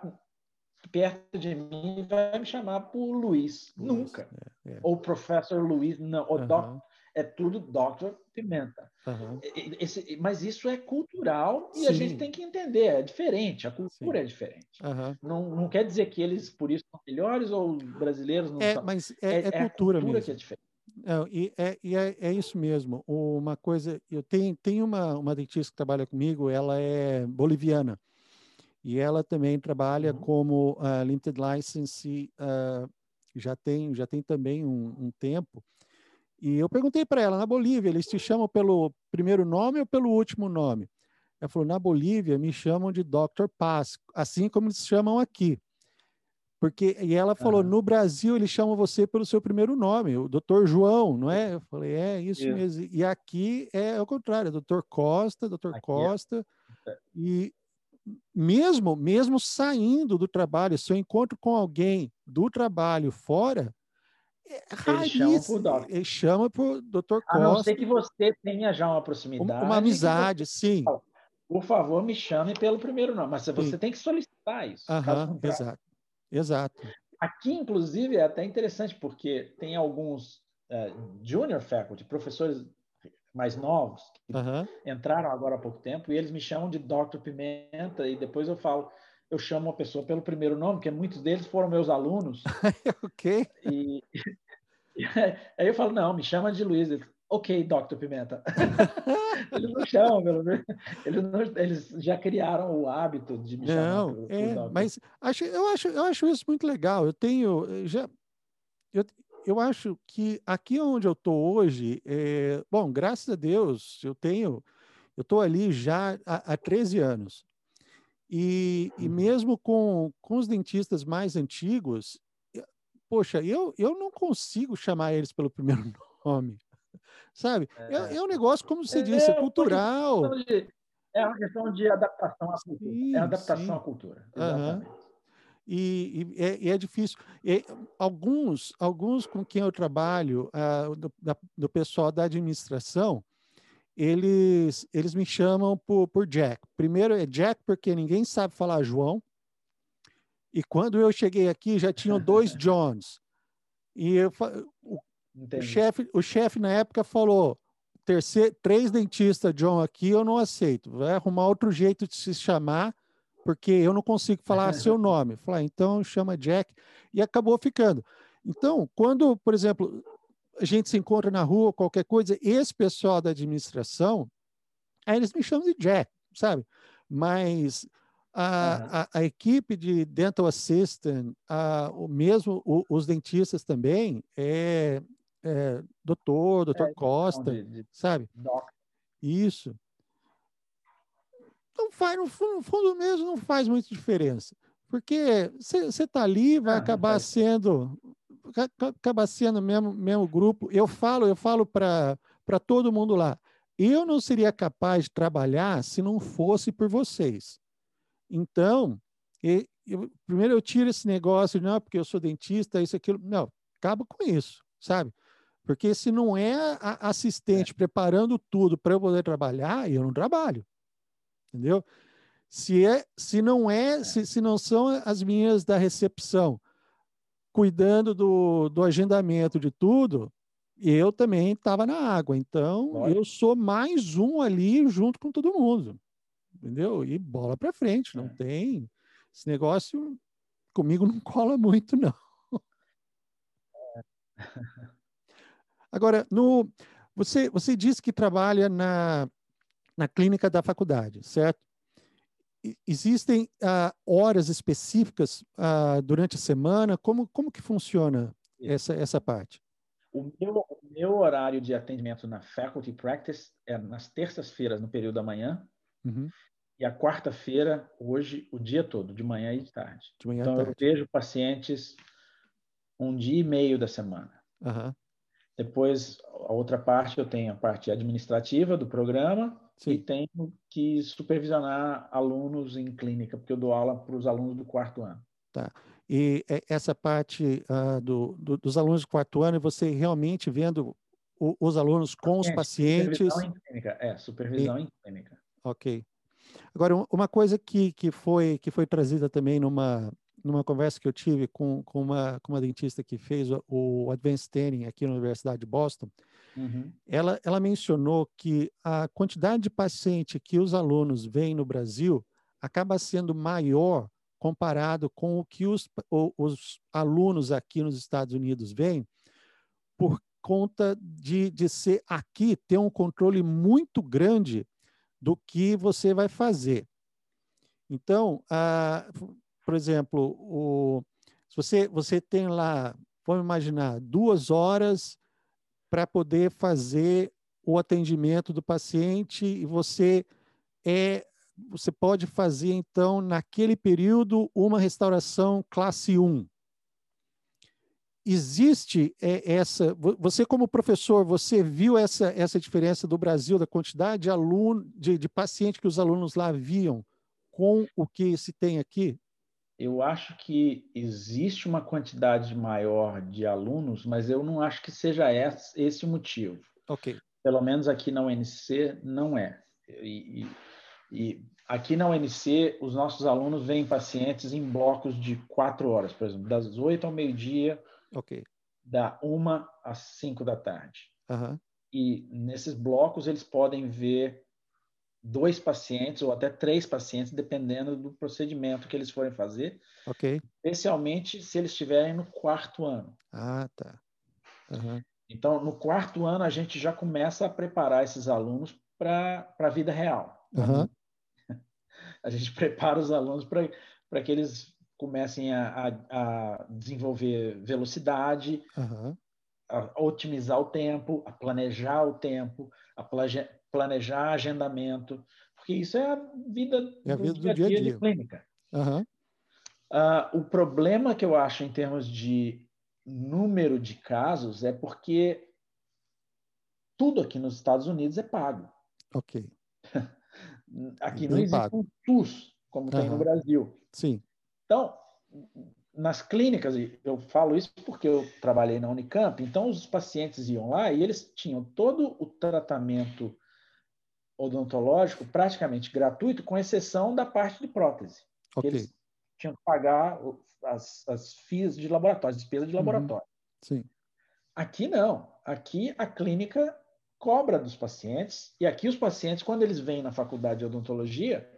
B: perto de mim e vai me chamar por Luiz. Luiz Nunca. É, é. Ou professor Luiz, não. Ou doc, é tudo Dr. Pimenta.
A: Uhum.
B: Esse, mas isso é cultural e Sim. a gente tem que entender, é diferente, a cultura Sim. é diferente.
A: Uhum.
B: Não, não quer dizer que eles, por isso, são melhores ou brasileiros não
A: é,
B: são.
A: Mas é, é, é cultura,
B: cultura
A: mesmo.
B: que é diferente.
A: Não, e é, e é, é, isso mesmo. Uma coisa, eu tenho, tenho uma, uma dentista que trabalha comigo, ela é boliviana. E ela também trabalha uhum. como uh, limited license, uh, já, tem, já tem também um, um tempo. E eu perguntei para ela, na Bolívia, eles te chamam pelo primeiro nome ou pelo último nome? Ela falou, na Bolívia me chamam de Dr. Paz, assim como eles chamam aqui. Porque, e ela falou, uhum. no Brasil eles chamam você pelo seu primeiro nome, o Dr. João, não é? Eu falei, é isso, isso. mesmo. E aqui é o contrário, Dr. Costa, Dr. Aqui é Costa. É. E mesmo, mesmo saindo do trabalho, se eu encontro com alguém do trabalho fora, Eles chamam por chamam por Dr. Costa. A
B: não ser que você tenha já uma proximidade.
A: Uma, uma amizade,
B: você...
A: sim.
B: Por favor, me chame pelo primeiro nome. Mas você sim. tem que solicitar isso.
A: Aham, exato. Exato.
B: Aqui, inclusive, é até interessante, porque tem alguns uh, junior faculty, professores mais novos, que uhum. entraram agora há pouco tempo, e eles me chamam de Dr. Pimenta, e depois eu falo, eu chamo a pessoa pelo primeiro nome, porque muitos deles foram meus alunos.
A: ok.
B: E, aí eu falo, não, me chama de Luiz. ok, Dr. Pimenta. eles não chamam, pelo menos. Eles, não, eles já criaram o hábito de me
A: não,
B: chamar.
A: Não, é, mas acho, eu, acho, eu acho isso muito legal. Eu tenho. Já, eu, eu acho que aqui onde eu estou hoje, é, bom, graças a Deus, eu tenho. Eu estou ali já há, há 13 anos. E, e uhum. mesmo com, com os dentistas mais antigos, poxa, eu, eu não consigo chamar eles pelo primeiro nome, sabe? É, é, é um negócio, como você é, disse, é cultural.
B: é uma questão de adaptação à cultura. Sim, é adaptação sim. à cultura. Exatamente. Uhum.
A: E, e, é, e, é, difícil. E alguns, alguns com quem eu trabalho, uh, do, da, do pessoal da administração, eles, eles me chamam por, por Jack. Primeiro é Jack porque ninguém sabe falar João. E quando eu cheguei aqui, já tinham dois Johns. E eu, o, o chefe o chefe na época falou: terceiro, três dentistas John aqui eu não aceito. Vai arrumar outro jeito de se chamar, porque eu não consigo falar seu nome. Falei, ah, então chama Jack. E acabou ficando. Então, quando, por exemplo, a gente se encontra na rua, qualquer coisa, esse pessoal da administração, aí eles me chamam de Jack, sabe? Mas a, a, a equipe de dental assistant, a, o mesmo o, os dentistas também, é, é doutor, doutor é, Costa, de, de, sabe? Doc. Isso. Não faz, no fundo, no fundo mesmo, não faz muita diferença. Porque você está ali, vai ah, acabar sendo acaba sendo mesmo mesmo grupo. Eu falo, eu falo para para todo mundo lá. Eu não seria capaz de trabalhar se não fosse por vocês. Então, eu, eu, primeiro eu tiro esse negócio, não, porque eu sou dentista, isso, aquilo. Não, acaba com isso, sabe? Porque se não é a assistente é. preparando tudo para eu poder trabalhar, eu não trabalho. Entendeu? Se, é, se não é, é. Se, se não são as minhas da recepção cuidando do, do agendamento de tudo, eu também estava na água. Então, eu sou mais um ali junto com todo mundo. Entendeu? E bola para frente, não é. tem. Esse negócio comigo não cola muito, não. Agora, no, você, você disse que trabalha na, na clínica da faculdade, certo? Existem uh, horas específicas uh, durante a semana? Como, como que funciona essa, essa parte?
B: O meu, o meu horário de atendimento na Faculty Practice é nas terças-feiras, no período da manhã, uhum. e a quarta-feira, hoje, o dia todo, de manhã e de tarde. De manhã então, tarde. eu vejo pacientes um dia e meio da semana. Uhum. Depois, a outra parte, eu tenho a parte administrativa do programa, Sim. e tenho que supervisionar alunos em clínica, porque eu dou aula para os alunos do quarto ano.
A: Tá. E essa parte uh, do, do, dos alunos do quarto ano, você realmente vendo o, os alunos com os pacientes? Supervisão
B: em clínica, é, supervisão e... em clínica.
A: Ok. Agora, uma coisa que, que, foi, que foi trazida também numa, numa conversa que eu tive com, com, uma, com uma dentista que fez o, o Advanced Training aqui na Universidade de Boston, Uhum. Ela, ela mencionou que a quantidade de paciente que os alunos veem no Brasil acaba sendo maior comparado com o que os, os alunos aqui nos Estados Unidos veem, por conta de, de ser aqui ter um controle muito grande do que você vai fazer. Então, ah, por exemplo, o, se você, você tem lá, vamos imaginar, duas horas para poder fazer o atendimento do paciente e você é você pode fazer então naquele período uma restauração classe 1. Existe é, essa você como professor, você viu essa essa diferença do Brasil da quantidade de aluno de, de paciente que os alunos lá viam com o que se tem aqui?
B: Eu acho que existe uma quantidade maior de alunos, mas eu não acho que seja esse o motivo.
A: Ok.
B: Pelo menos aqui na UNC não é. E, e, e aqui na UNC, os nossos alunos vêm pacientes em blocos de quatro horas, por exemplo, das oito ao meio-dia,
A: Ok.
B: da uma às cinco da tarde.
A: Aham.
B: E nesses blocos eles podem ver dois pacientes ou até três pacientes, dependendo do procedimento que eles forem fazer,
A: Ok.
B: especialmente se eles estiverem no quarto ano.
A: Ah, tá. Aham.
B: Então, no quarto ano, a gente já começa a preparar esses alunos para a vida real.
A: Aham.
B: A gente prepara os alunos para que eles comecem a, a, a desenvolver velocidade,
A: Aham.
B: a otimizar o tempo, a planejar o tempo, a planejar agendamento, porque isso é a vida,
A: É a vida do dia a
B: de
A: dia.
B: clínica.
A: Aham.
B: Ah, o problema que eu acho em termos de número de casos é porque tudo aqui nos Estados Unidos é pago.
A: Ok.
B: Aqui
A: Bem
B: não existe
A: pago.
B: um SUS, como tem no. Brasil.
A: Sim.
B: Então, nas clínicas, eu falo isso porque eu trabalhei na Unicamp, então os pacientes iam lá e eles tinham todo o tratamento odontológico praticamente gratuito, com exceção da parte de prótese. que
A: Ok.
B: Eles tinham que pagar as, as FIIs de laboratório, as despesas de
A: Uhum.
B: laboratório.
A: Sim.
B: Aqui não. Aqui a clínica cobra dos pacientes, e aqui os pacientes, quando eles vêm na faculdade de odontologia,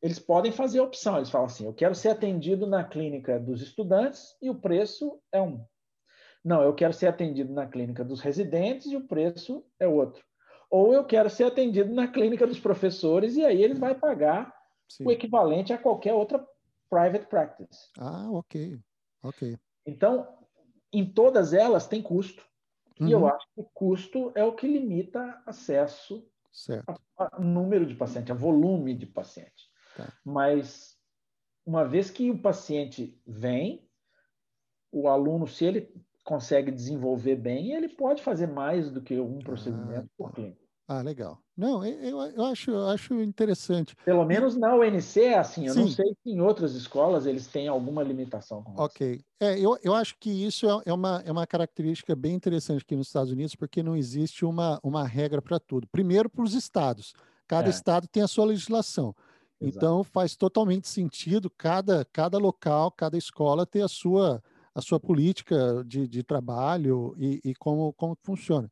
B: eles podem fazer a opção. Eles falam assim: eu quero ser atendido na clínica dos estudantes e o preço é um. Não, eu quero ser atendido na clínica dos residentes e o preço é outro. Ou eu quero ser atendido na clínica dos professores e aí ele vai pagar
A: Sim.
B: o equivalente a qualquer outra private practice.
A: Ah, ok. Ok.
B: Então, em todas elas tem custo. E eu
A: Uhum.
B: acho que o custo é o que limita acesso
A: Certo.
B: a número de pacientes, a volume de pacientes.
A: Tá.
B: Mas uma vez que o paciente vem, o aluno, se ele consegue desenvolver bem, ele pode fazer mais do que um procedimento por
A: tá.
B: clínico.
A: Ah, legal. Não, eu, eu, acho, eu acho interessante.
B: Pelo menos na UNC é assim. Eu não
A: Sim.
B: sei se em outras escolas eles têm alguma limitação com isso.
A: Ok. É, eu, eu acho que isso é, é uma, é uma característica bem interessante aqui nos Estados Unidos, porque não existe uma, uma regra para tudo. Primeiro, para os estados. Cada
B: É.
A: estado tem a sua legislação.
B: Exato.
A: Então, faz totalmente sentido cada, cada local, cada escola ter a sua, a sua política de, de trabalho e, e como, como funciona.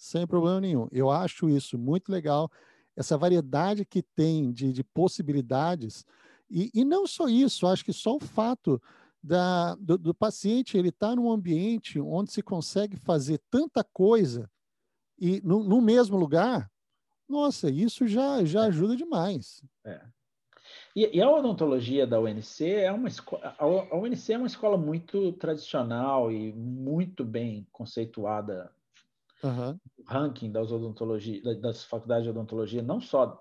A: Sem problema nenhum. Eu acho isso muito legal, essa variedade que tem de, de possibilidades. E, e não só isso, acho que só o fato da, do, do paciente ele estar num ambiente onde se consegue fazer tanta coisa e no, no mesmo lugar, nossa, isso já, já ajuda demais.
B: E, e a odontologia da UNC é uma escola. A UNC é uma escola muito tradicional e muito bem conceituada No ranking das odontologia, das faculdades de odontologia, não só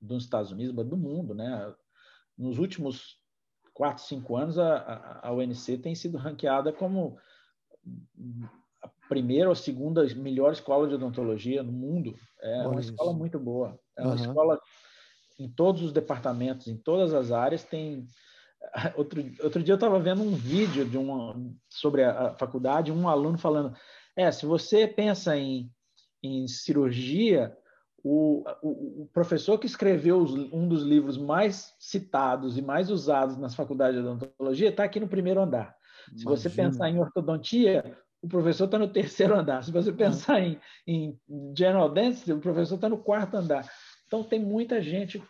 B: dos Estados Unidos, mas do mundo, né? Nos últimos quatro, cinco anos, a, a, UNC tem sido ranqueada como a primeira ou segunda melhor escola de odontologia no mundo. É uma escola
A: isso.
B: muito boa. É uma escola em todos os departamentos, em todas as áreas, tem. Outro, outro dia eu estava vendo um vídeo de uma, sobre a, a faculdade, um aluno falando: é, se você pensa em, em cirurgia, o, o, o professor que escreveu os- um dos livros mais citados e mais usados nas faculdades de odontologia está aqui no primeiro andar. Se você
A: imagina.
B: pensar em ortodontia, o professor está no terceiro andar. Se você pensar em, em general dentistry, o professor está no quarto andar. Então, tem muita gente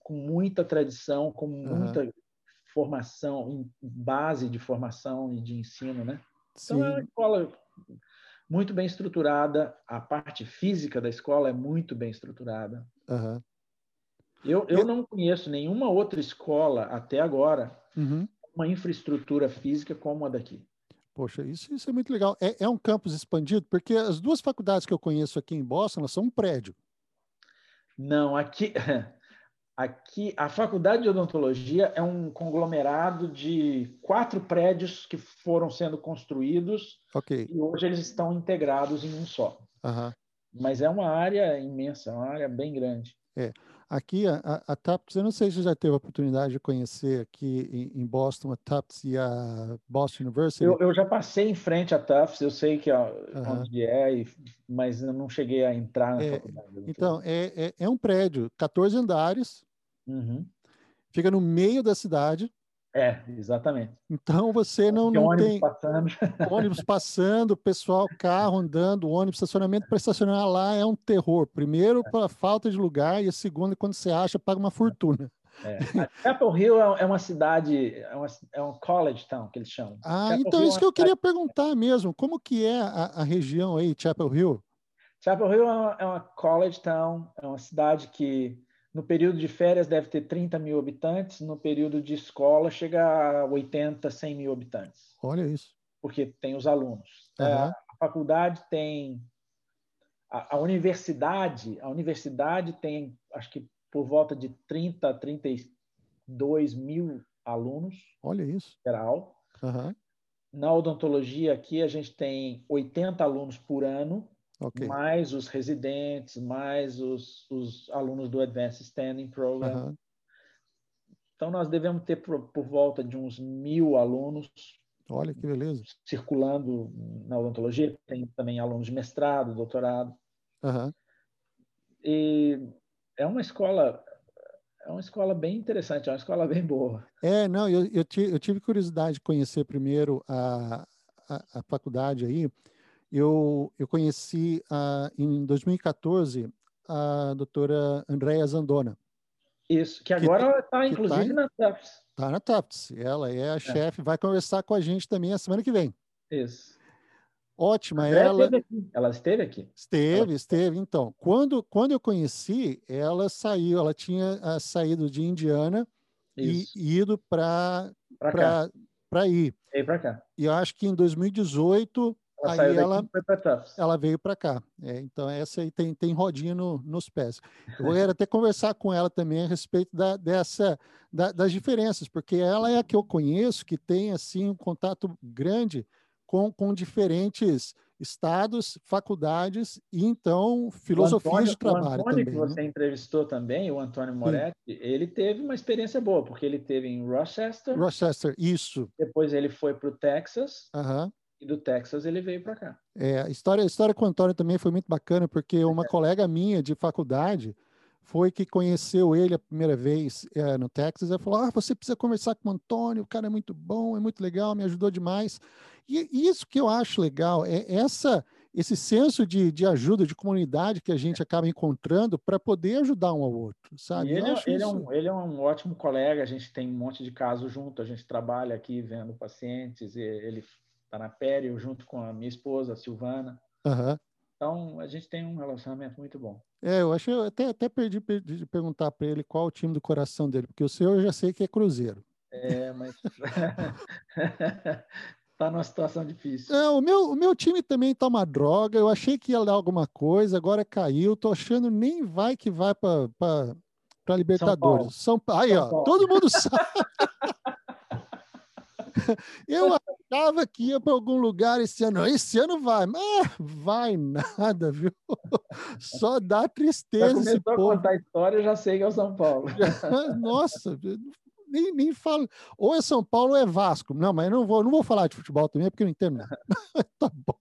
B: com muita tradição, com muita formação, em base de formação e de ensino, né? Então, é uma
A: Sim,
B: escola muito bem estruturada, a parte física da escola é muito bem estruturada.
A: aham.
B: Eu, eu
A: Eu-
B: não conheço nenhuma outra escola até agora
A: Uhum.
B: uma infraestrutura física como a daqui.
A: Poxa, isso, isso é muito legal. É, é um campus expandido, porque as duas faculdades que eu conheço aqui em Boston, elas são um prédio.
B: Não, aqui, aqui a Faculdade de Odontologia é um conglomerado de quatro prédios que foram sendo construídos
A: Ok.
B: e hoje eles estão integrados em um só. Mas é uma área imensa, é uma área bem grande.
A: É. Aqui, a, a TAPS, eu não sei se você já teve a oportunidade de conhecer aqui em, em Boston a TAPS e a Boston University.
B: Eu, eu, já passei em frente a TAPS, eu sei que ó, onde é, mas eu não cheguei a entrar na
A: é,
B: faculdade.
A: Então, é, é, é, um prédio, 14 andares,
B: uhum.
A: fica no meio da cidade,
B: é, exatamente.
A: Então você não,
B: tem
A: não
B: ônibus
A: tem
B: passando.
A: ônibus passando, pessoal, carro andando, ônibus, estacionamento para estacionar lá é um terror. Primeiro, é. pela falta de lugar, e segundo, quando você acha, paga uma fortuna.
B: É. Chapel Hill é, é uma cidade, é, uma, é um college town que eles chamam.
A: Ah, Chapel então Hill é isso que eu queria perguntar mesmo. Como que é a, a região aí, Chapel Hill?
B: Chapel Hill é uma, é uma college town, é uma cidade que no período de férias deve ter 30 mil habitantes, no período de escola chega a 80, 100 mil habitantes.
A: Olha isso.
B: Porque tem os alunos. Uhum. A faculdade tem. A, a, universidade, a universidade tem, acho que por volta de 30 a 32 mil alunos.
A: Olha isso.
B: Geral.
A: Uhum.
B: Na odontologia aqui a gente tem 80 alunos por ano
A: Okay.
B: mais os residentes, mais os, os, alunos do Advanced Standing Program. Uhum. Então, nós devemos ter por, por, volta de uns mil alunos.
A: Olha que beleza.
B: Circulando na odontologia. Tem também alunos de mestrado, doutorado.
A: Uhum.
B: E é uma escola é uma escola bem interessante, é uma escola bem boa.
A: É, não, eu, eu, tive, curiosidade de conhecer primeiro a, a, a faculdade aí, eu, eu conheci uh, em 2014 a doutora Andréa Zandona.
B: Isso, que agora está, tá, inclusive, tá, na TAPS.
A: Está na TAPS. Ela é a é. chefe, vai conversar com a gente também a semana que vem.
B: Isso.
A: Ótima, ela.
B: Esteve ela esteve aqui?
A: Esteve,
B: ela...
A: esteve. Então, quando, quando eu conheci, ela saiu, ela tinha uh, saído de Indiana Isso. e ido para para ir.
B: E para cá.
A: E eu acho que em 2018
B: ela aí ela,
A: ela veio para cá. É, então, essa aí tem, tem rodinha no, nos pés. Eu vou até conversar com ela também a respeito da, dessa, da, das diferenças, porque ela é a que eu conheço que tem assim um contato grande com, com diferentes estados, faculdades e então filosofia Antônio, de trabalho. O
B: Antônio
A: também,
B: que você
A: né?
B: entrevistou também, o Antônio Moretti, Sim. ele teve uma experiência boa, porque ele teve em Rochester.
A: Rochester, isso.
B: Depois ele foi para o Texas.
A: Uhum
B: e do Texas ele veio para cá.
A: É, a história, a história com o Antônio também foi muito bacana, porque uma é. colega minha de faculdade foi que conheceu ele a primeira vez é, no Texas. Ela falou: Ah, você precisa conversar com o Antônio, o cara é muito bom, é muito legal, me ajudou demais. E isso que eu acho legal é essa esse senso de, de ajuda, de comunidade que a gente acaba encontrando para poder ajudar um ao outro, sabe?
B: E ele, é, ele, é um, ele é um ótimo colega, a gente tem um monte de casos junto, a gente trabalha aqui vendo pacientes, ele está na Pério, junto com a minha esposa, a Silvana.
A: Uhum.
B: Então, a gente tem um relacionamento muito bom.
A: É, eu acho, eu até, até perdi, perdi de perguntar para ele qual o time do coração dele, porque o seu eu já sei que é Cruzeiro.
B: É, mas tá numa situação difícil.
A: É, o, meu, o meu time também tá uma droga. Eu achei que ia dar alguma coisa, agora caiu. Tô achando nem vai que vai para Libertadores. São Paulo. São, aí, São ó, Paulo. todo mundo sabe. eu achava que ia para algum lugar esse ano. Esse ano vai, mas vai nada, viu? Só dá tristeza.
B: Já começou a contar a história, já sei que é o São Paulo.
A: Nossa, nem, nem falo. Ou é São Paulo ou é Vasco. Não, mas eu não vou, não vou falar de futebol também, porque eu não entendo nada. tá bom.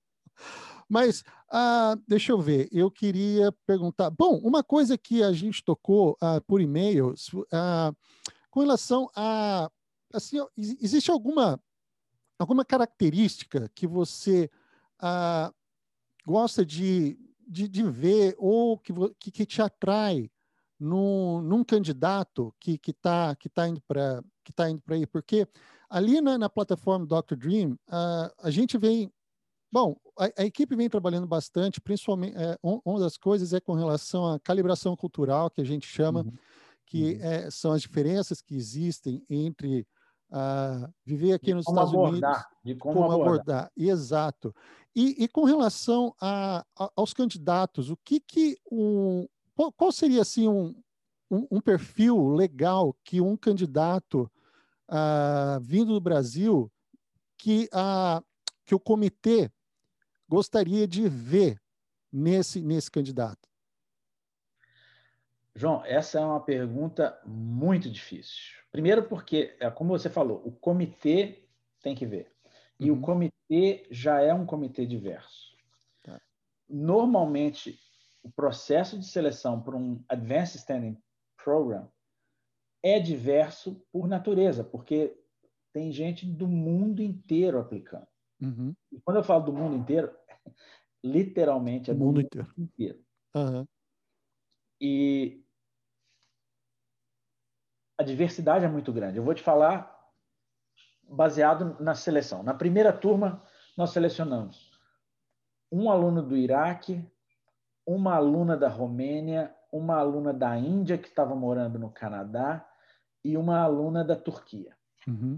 A: Mas ah, deixa eu ver, eu queria perguntar. Bom, uma coisa que a gente tocou ah, por e-mail ah, com relação a. Assim, existe alguma alguma característica que você ah, gosta de, de, de, ver ou que, que, te atrai num, num, candidato que está que tá indo para que tá indo para aí? Porque ali na, na plataforma Dr. Dream, ah, a gente vem Bom, a, a, equipe vem trabalhando bastante, principalmente, é, uma das coisas é com relação à calibração cultural, que a gente chama, uhum. que uhum. É, são as diferenças que existem entre viver aqui nos Estados
B: abordar,
A: Unidos.
B: De como, como abordar. abordar.
A: Exato. E, e com relação a, a, aos candidatos, o que que um, qual, qual seria assim um, um, um, perfil legal que um candidato uh, vindo do Brasil que, uh, que o comitê gostaria de ver nesse, nesse candidato?
B: João, essa é uma pergunta muito difícil. Primeiro, porque, é como você falou, o comitê tem que ver. E uhum. o comitê já é um comitê diverso. Tá. Normalmente, o processo de seleção para um Advanced Standing Program é diverso por natureza, porque tem gente do mundo inteiro aplicando. Uhum. E quando eu falo do mundo inteiro, literalmente é do mundo, mundo inteiro. inteiro. Uhum. E a diversidade é muito grande. Eu vou te falar baseado na seleção. Na primeira turma, nós selecionamos um aluno do Iraque, uma aluna da Romênia, uma aluna da Índia que estava morando no Canadá e uma aluna da Turquia. Uhum.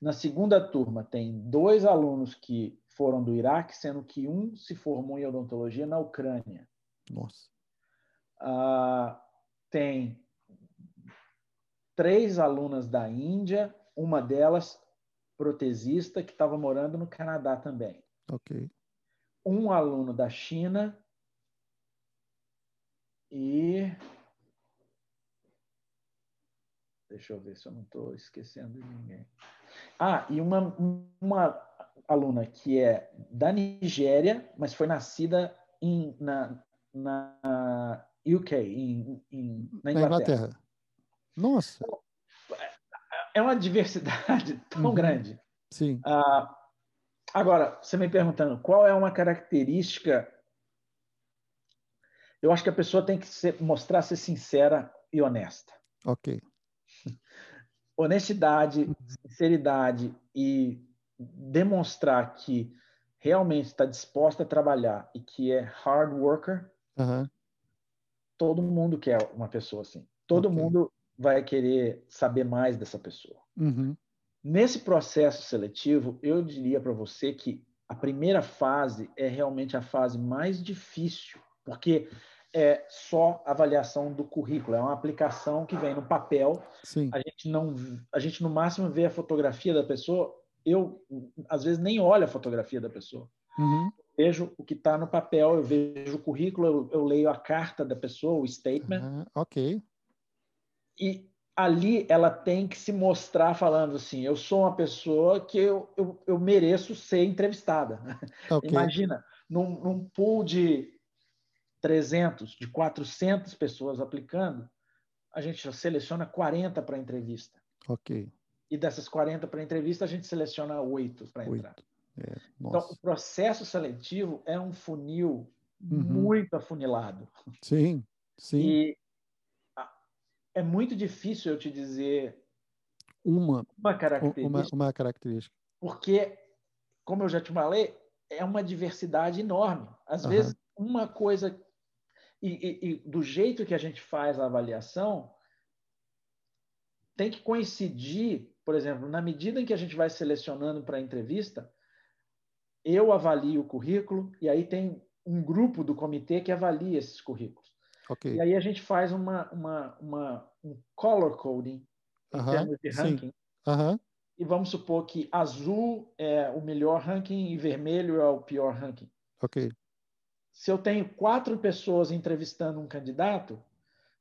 B: Na segunda turma, tem dois alunos que foram do Iraque, sendo que um se formou em odontologia na Ucrânia.
A: Nossa.
B: Uh, tem três alunas da Índia, uma delas protesista que estava morando no Canadá também.
A: Ok.
B: Um aluno da China e deixa eu ver se eu não estou esquecendo de ninguém. Ah, e uma, uma aluna que é da Nigéria, mas foi nascida em, na, na UK, em, em na Inglaterra. Na Inglaterra.
A: Nossa!
B: É uma diversidade tão uhum. grande.
A: Sim.
B: Ah, agora, você me perguntando qual é uma característica. Eu acho que a pessoa tem que ser, mostrar ser sincera e honesta.
A: Ok.
B: Honestidade, sinceridade e demonstrar que realmente está disposta a trabalhar e que é hard worker. Uhum. Todo mundo quer uma pessoa assim. Todo okay. mundo vai querer saber mais dessa pessoa. Uhum. Nesse processo seletivo, eu diria para você que a primeira fase é realmente a fase mais difícil, porque é só avaliação do currículo, é uma aplicação que vem no papel.
A: Sim.
B: A gente não, a gente no máximo vê a fotografia da pessoa. Eu às vezes nem olho a fotografia da pessoa. Uhum. Vejo o que está no papel, eu vejo o currículo, eu, eu, leio a carta da pessoa, o statement. Uhum.
A: Ok
B: e ali ela tem que se mostrar falando assim, eu sou uma pessoa que eu, eu, eu mereço ser entrevistada. Okay. Imagina, num, num pool de 300, de 400 pessoas aplicando, a gente já seleciona 40 para entrevista.
A: Ok.
B: E dessas 40 para entrevista, a gente seleciona 8 para entrar. É, então, o processo seletivo é um funil uhum. muito afunilado.
A: Sim, sim.
B: E é muito difícil eu te dizer
A: uma,
B: uma característica.
A: Uma, uma característica.
B: Porque, como eu já te falei, é uma diversidade enorme. Às uhum. vezes, uma coisa. E, e, e, do jeito que a gente faz a avaliação, tem que coincidir, por exemplo, na medida em que a gente vai selecionando para a entrevista, eu avalio o currículo e aí tem um grupo do comitê que avalia esses currículos.
A: Okay.
B: E aí a gente faz uma, uma, uma um color coding em uh -huh, termos de ranking.
A: Uh -huh.
B: E vamos supor que azul é o melhor ranking e vermelho é o pior ranking.
A: Ok.
B: Se eu tenho quatro pessoas entrevistando um candidato,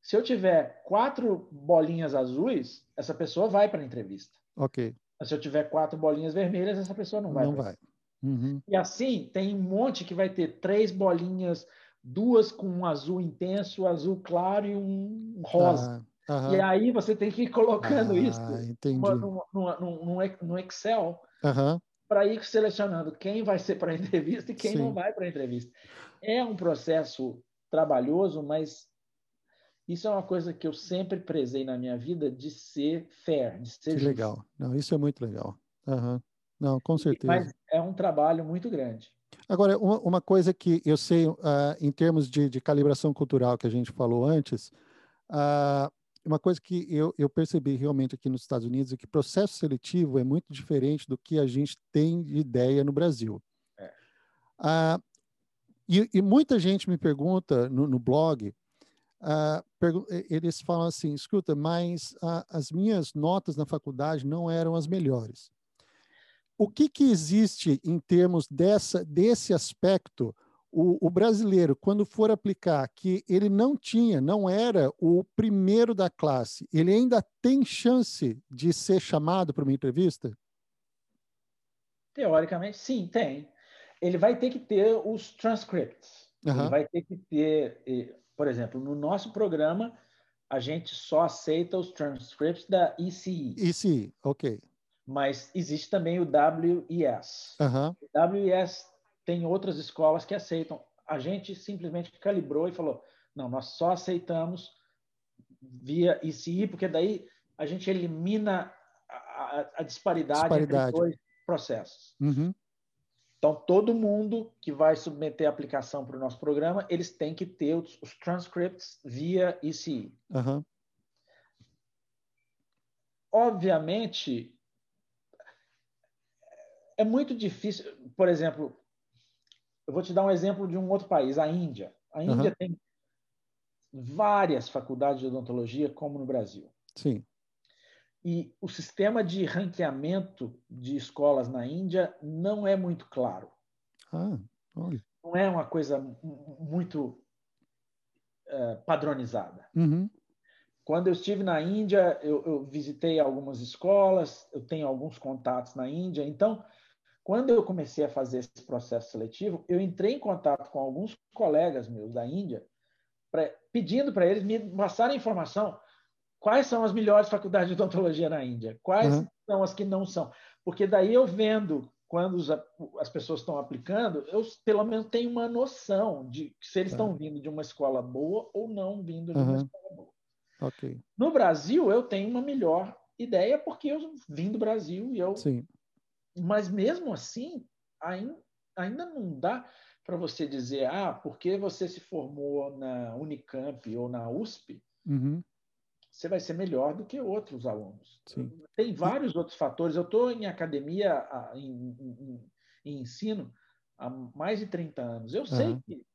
B: se eu tiver quatro bolinhas azuis, essa pessoa vai para a entrevista.
A: Ok.
B: Mas se eu tiver quatro bolinhas vermelhas, essa pessoa não vai.
A: Não vai. Uhum.
B: E assim, tem um monte que vai ter três bolinhas duas com um azul intenso, azul claro e um rosa. Ah, e aí você tem que ir colocando
A: ah,
B: isso num, no Excel para ir selecionando quem vai ser para a entrevista e quem Sim. não vai para a entrevista. É um processo trabalhoso, mas isso é uma coisa que eu sempre prezei na minha vida de ser fair, de ser
A: legal. Não, isso é muito legal. Uhum. Não, com certeza.
B: Mas é um trabalho muito grande.
A: Agora, uma, uma coisa que eu sei, uh, em termos de, de, calibração cultural que a gente falou antes, uh, uma coisa que eu, eu, percebi realmente aqui nos Estados Unidos é que processo seletivo é muito diferente do que a gente tem de ideia no Brasil. É. Uh, e, e, muita gente me pergunta no, no blog, pergu eles falam assim, escuta, mas as minhas notas na faculdade não eram as melhores o que, que existe em termos dessa, desse aspecto o, o, brasileiro, quando for aplicar que ele não tinha, não era o primeiro da classe, ele ainda tem chance de ser chamado para uma entrevista?
B: Teoricamente, sim, tem. Ele vai ter que ter os transcripts. Uhum. Ele vai ter que ter, por exemplo, no nosso programa, a gente só aceita os transcripts da ECE.
A: ECE, ok.
B: Mas existe também o WES.
A: Uhum.
B: O WES tem outras escolas que aceitam. A gente simplesmente calibrou e falou: não, nós só aceitamos via ICI, porque daí a gente elimina a, a disparidade, disparidade, entre dois processos.
A: Uhum.
B: Então, todo mundo que vai submeter a aplicação para o nosso programa, eles têm que ter os, os transcripts via ICI.
A: Uhum.
B: Obviamente, é muito difícil. Por exemplo, eu vou te dar um exemplo de um outro país, a Índia. A Índia uhum. tem várias faculdades de odontologia, como no Brasil.
A: Sim.
B: E o sistema de ranqueamento de escolas na Índia não é muito claro.
A: Ah, olha.
B: Não é uma coisa muito uh, padronizada.
A: Uhum.
B: Quando eu estive na Índia, eu, eu, visitei algumas escolas, eu tenho alguns contatos na Índia, então quando eu comecei a fazer esse processo seletivo, eu entrei em contato com alguns colegas meus da Índia, pra, pedindo para eles me passarem informação quais são as melhores faculdades de odontologia na Índia, quais uhum. são as que não são. Porque daí eu vendo quando os, as pessoas estão aplicando, eu pelo menos tenho uma noção de se eles estão vindo de uma escola boa ou não vindo de uma escola boa.
A: Okay.
B: No Brasil, eu tenho uma melhor ideia porque eu vim do Brasil e eu
A: Sim.
B: Mas mesmo assim, ainda, não dá para você dizer, ah, porque você se formou na Unicamp ou na USP,
A: uhum.
B: você vai ser melhor do que outros alunos.
A: Sim.
B: Tem vários outros fatores. Eu estou em academia, em, em, em, ensino, há mais de 30 anos. Eu uhum. sei que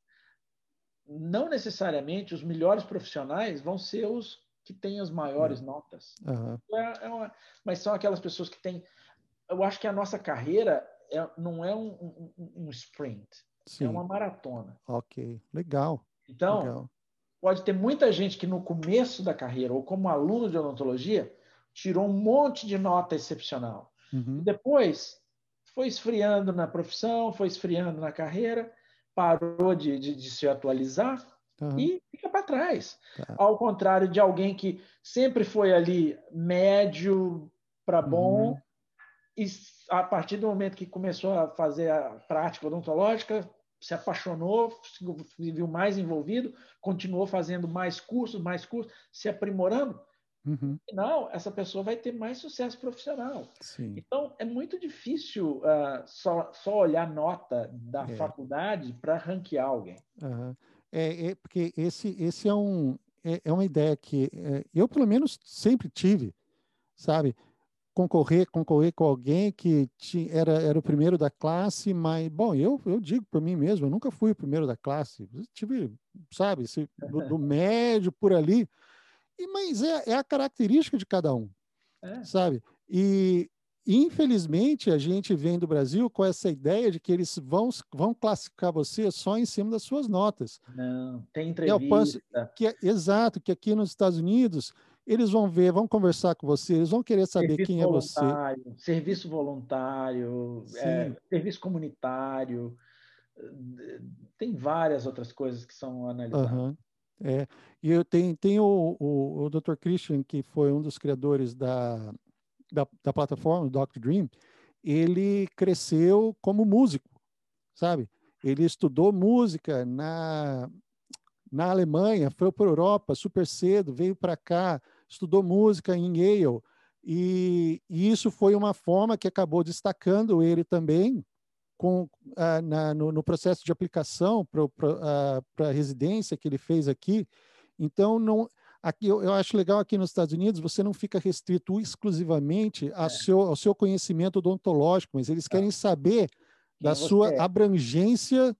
B: não necessariamente os melhores profissionais vão ser os que têm as maiores uhum. notas. É, é uma, mas são aquelas pessoas que têm eu acho que a nossa carreira é, não é um, um, um sprint, é Sim. é uma maratona.
A: Ok, legal.
B: Então,
A: legal.
B: pode ter muita gente que no começo da carreira, ou como aluno de odontologia, tirou um monte de nota excepcional.
A: Uhum.
B: Depois foi esfriando na profissão, foi esfriando na carreira, parou de, de, de se atualizar uhum. e fica para trás. Tá. Ao contrário de alguém que sempre foi ali médio para bom, uhum e a partir do momento que começou a fazer a prática odontológica, se apaixonou, se viu mais envolvido, continuou fazendo mais cursos, mais cursos, se aprimorando.
A: Uhum.
B: No final, essa pessoa vai ter mais sucesso profissional.
A: Sim.
B: Então, é muito difícil uh, só, só olhar nota da é. faculdade para ranquear alguém.
A: Uhum. É, é, porque esse, esse é, um, é, é uma ideia que é, eu, pelo menos, sempre tive, sabe? Concorrer concorrer com alguém que tinha, era, era o primeiro da classe, mas, bom, eu, eu digo por mim mesmo, eu nunca fui o primeiro da classe, eu tive, sabe, esse, do, do, médio por ali, e, mas é, é a característica de cada um,
B: é.
A: sabe? E, infelizmente, a gente vem do Brasil com essa ideia de que eles vão, vão classificar você só em cima das suas notas.
B: Não, tem entrevista.
A: Que, é, exato, que aqui nos Estados Unidos eles vão ver, vão conversar com você, eles vão querer saber serviço quem é você.
B: Serviço voluntário, é, serviço comunitário, tem várias outras coisas que são analisadas.
A: Uhum. É, e eu tenho, tenho o, o, o Dr. Christian, que foi um dos criadores da, da, da plataforma, o Dr. Dream, ele cresceu como músico, sabe? Ele estudou música na, na Alemanha, foi para a Europa super cedo, veio para cá, estudou música em Yale, e, e, isso foi uma forma que acabou destacando ele também com, ah, na, no, no, processo de aplicação para a residência que ele fez aqui. Então, não, aqui, eu, eu, acho legal aqui nos Estados Unidos, você não fica restrito exclusivamente ao, é. seu, ao seu conhecimento odontológico, mas eles é. querem saber da sua é. abrangência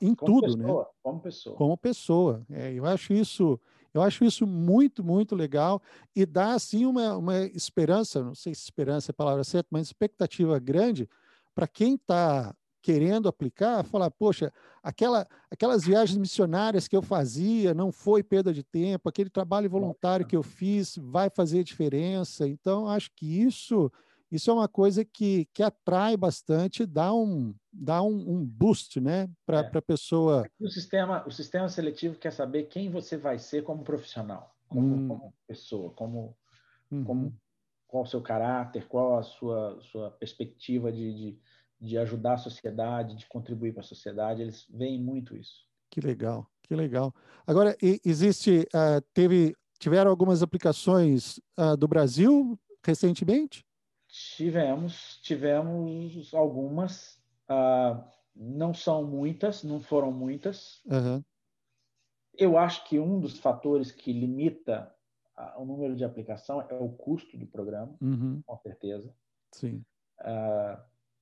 A: em como tudo,
B: pessoa,
A: né?
B: Como pessoa.
A: Como pessoa. É, eu acho isso eu acho isso muito, muito legal e dá, assim, uma, uma esperança, não sei se esperança é a palavra certa, mas expectativa grande para quem está querendo aplicar, falar, poxa, aquela, aquelas viagens missionárias que eu fazia não foi perda de tempo, aquele trabalho voluntário que eu fiz vai fazer diferença. Então, acho que isso isso é uma coisa que, que atrai bastante, dá um, dá um, um boost né, para é. a pessoa.
B: O sistema, o sistema seletivo quer saber quem você vai ser como profissional, como, hum. como pessoa, como, uhum. como qual o seu caráter, qual a sua, sua perspectiva de, de, de ajudar a sociedade, de contribuir para a sociedade. Eles veem muito isso.
A: Que legal, que legal. Agora, existe, uh, teve, tiveram algumas aplicações uh, do Brasil recentemente?
B: Tivemos, tivemos algumas, uh, não são muitas, não foram muitas.
A: Uhum.
B: Eu acho que um dos fatores que limita o número de aplicação é o custo do programa,
A: uhum.
B: com certeza.
A: Sim.
B: Uh,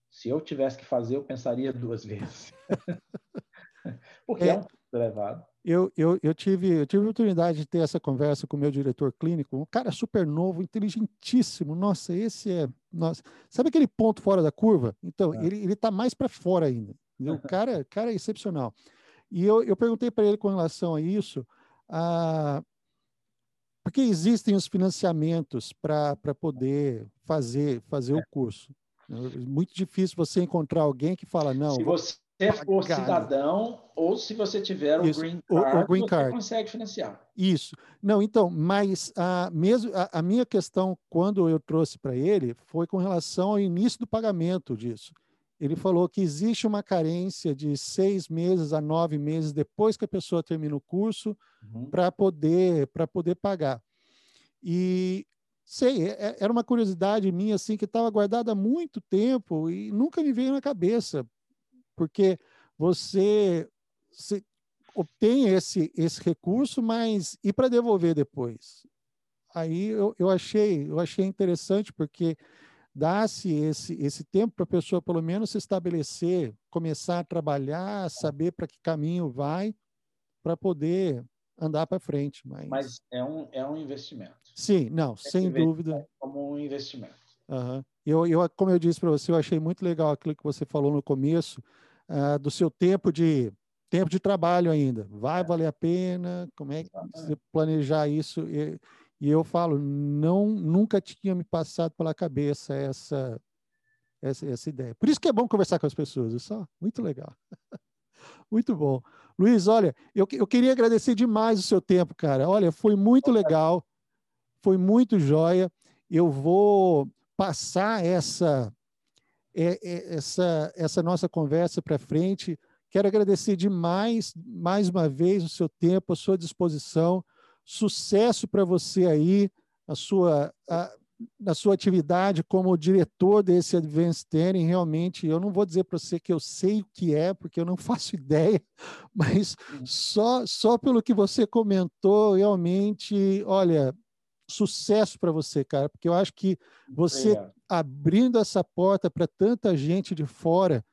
B: se eu tivesse que fazer, eu pensaria duas vezes. Porque é, é um custo elevado.
A: Eu, eu, eu, tive, eu tive a oportunidade de ter essa conversa com o meu diretor clínico, um cara super novo, inteligentíssimo. Nossa, esse é. Nossa. Sabe aquele ponto fora da curva? Então, é. ele está mais para fora ainda. O cara, cara é excepcional. E eu, eu perguntei para ele com relação a isso, a, porque existem os financiamentos para poder fazer, fazer é. o curso. É muito difícil você encontrar alguém que fala, não.
B: Se você for cidadão ou se você tiver o green card, o, o green você card. consegue financiar.
A: Isso. Não, então, mas a, mesmo, a, a minha questão, quando eu trouxe para ele, foi com relação ao início do pagamento disso. Ele falou que existe uma carência de seis meses a nove meses depois que a pessoa termina o curso uhum. para poder, poder pagar. E sei, é, é, era uma curiosidade minha assim que estava guardada há muito tempo e nunca me veio na cabeça, porque você, obtém esse, esse recurso, mas e para devolver depois? Aí eu, eu achei eu achei interessante porque dá-se esse, esse tempo para a pessoa pelo menos se estabelecer, começar a trabalhar, saber para que caminho vai, para poder andar para frente. Mas...
B: mas é um, é um investimento.
A: Sim, não, sem dúvida.
B: Como um investimento.
A: Uhum. Eu, eu, como eu disse para você, eu achei muito legal aquilo que você falou no começo, uh, do seu tempo de tempo de trabalho ainda. Vai é. valer a pena? Como é que você planejar isso? E, e, eu falo, não, nunca tinha me passado pela cabeça essa, essa, essa ideia. Por isso que é bom conversar com as pessoas, é só muito legal. muito bom. Luiz, olha, eu, eu queria agradecer demais o seu tempo, cara. Olha, foi muito legal, foi muito joia. Eu vou passar essa é, é, essa essa nossa conversa para frente. Quero agradecer demais, mais uma vez, o seu tempo, a sua disposição. Sucesso para você aí, a sua, a, na sua atividade como diretor desse Advanced Training, realmente, eu não vou dizer para você que eu sei o que é, porque eu não faço ideia, mas só, só pelo que você comentou, realmente, olha, sucesso para você, cara, porque eu acho que você Obrigado. Abrindo essa porta para tanta gente de fora,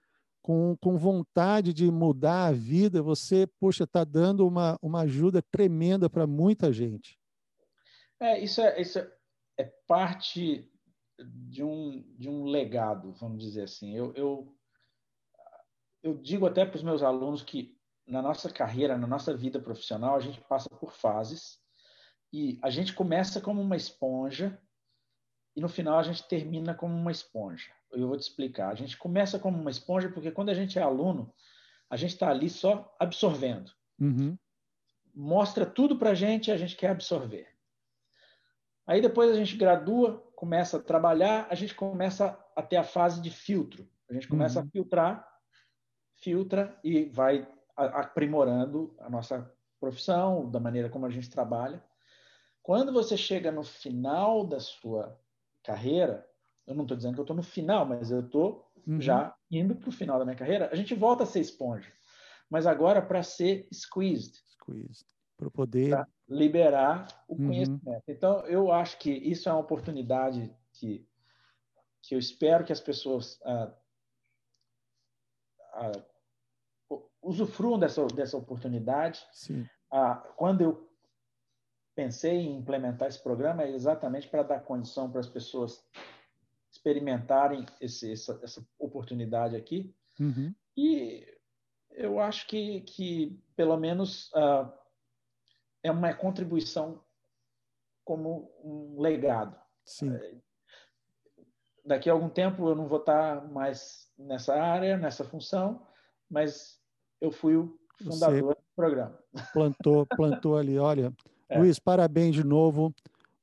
A: com, com vontade de mudar a vida, você, poxa, está dando uma, uma ajuda tremenda para muita gente.
B: É, isso é, isso é é parte de um, de um legado, vamos dizer assim. Eu, eu, eu digo até para os meus alunos que na nossa carreira, na nossa vida profissional, a gente passa por fases e a gente começa como uma esponja e no final a gente termina como uma esponja. Eu vou te explicar. A gente começa como uma esponja porque quando a gente é aluno, a gente está ali só absorvendo.
A: Uhum.
B: Mostra tudo para a gente e a gente quer absorver. Aí depois a gente gradua, começa a trabalhar, a gente começa a ter a fase de filtro. A gente começa uhum. a filtrar, filtra e vai aprimorando a nossa profissão, da maneira como a gente trabalha. Quando você chega no final da sua carreira, eu não estou dizendo que eu estou no final, mas eu estou uhum. já indo para o final da minha carreira, a gente volta a ser esponja, mas agora para ser squeezed.
A: Squeezed para poder
B: liberar o uhum. conhecimento. Então, eu acho que isso é uma oportunidade que, que eu espero que as pessoas ah, ah, usufruam dessa, dessa oportunidade. Ah, quando eu pensei em implementar esse programa, é exatamente para dar condição para as pessoas experimentarem esse, essa, essa oportunidade aqui.
A: Uhum.
B: E eu acho que, que pelo menos, uh, é uma contribuição como um legado.
A: Sim.
B: É, daqui a algum tempo eu não vou estar mais nessa área, nessa função, mas eu fui o fundador Você do programa.
A: Plantou, plantou ali. Olha, é. Luiz, parabéns de novo.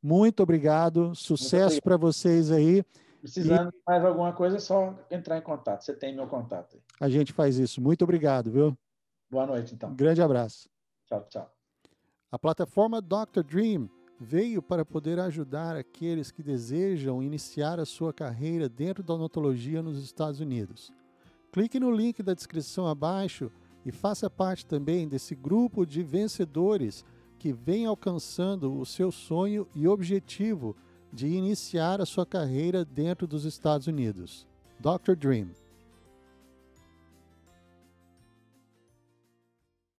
A: Muito obrigado. Sucesso para vocês aí.
B: Precisando de mais alguma coisa, é só entrar em contato. Você tem meu contato.
A: A gente faz isso. Muito obrigado, viu?
B: Boa noite, então.
A: grande abraço.
B: Tchau, tchau.
A: A plataforma Dr. Dream veio para poder ajudar aqueles que desejam iniciar a sua carreira dentro da odontologia nos Estados Unidos. Clique no link da descrição abaixo e faça parte também desse grupo de vencedores que vem alcançando o seu sonho e objetivo de iniciar a sua carreira dentro dos Estados Unidos. Dr. Dream.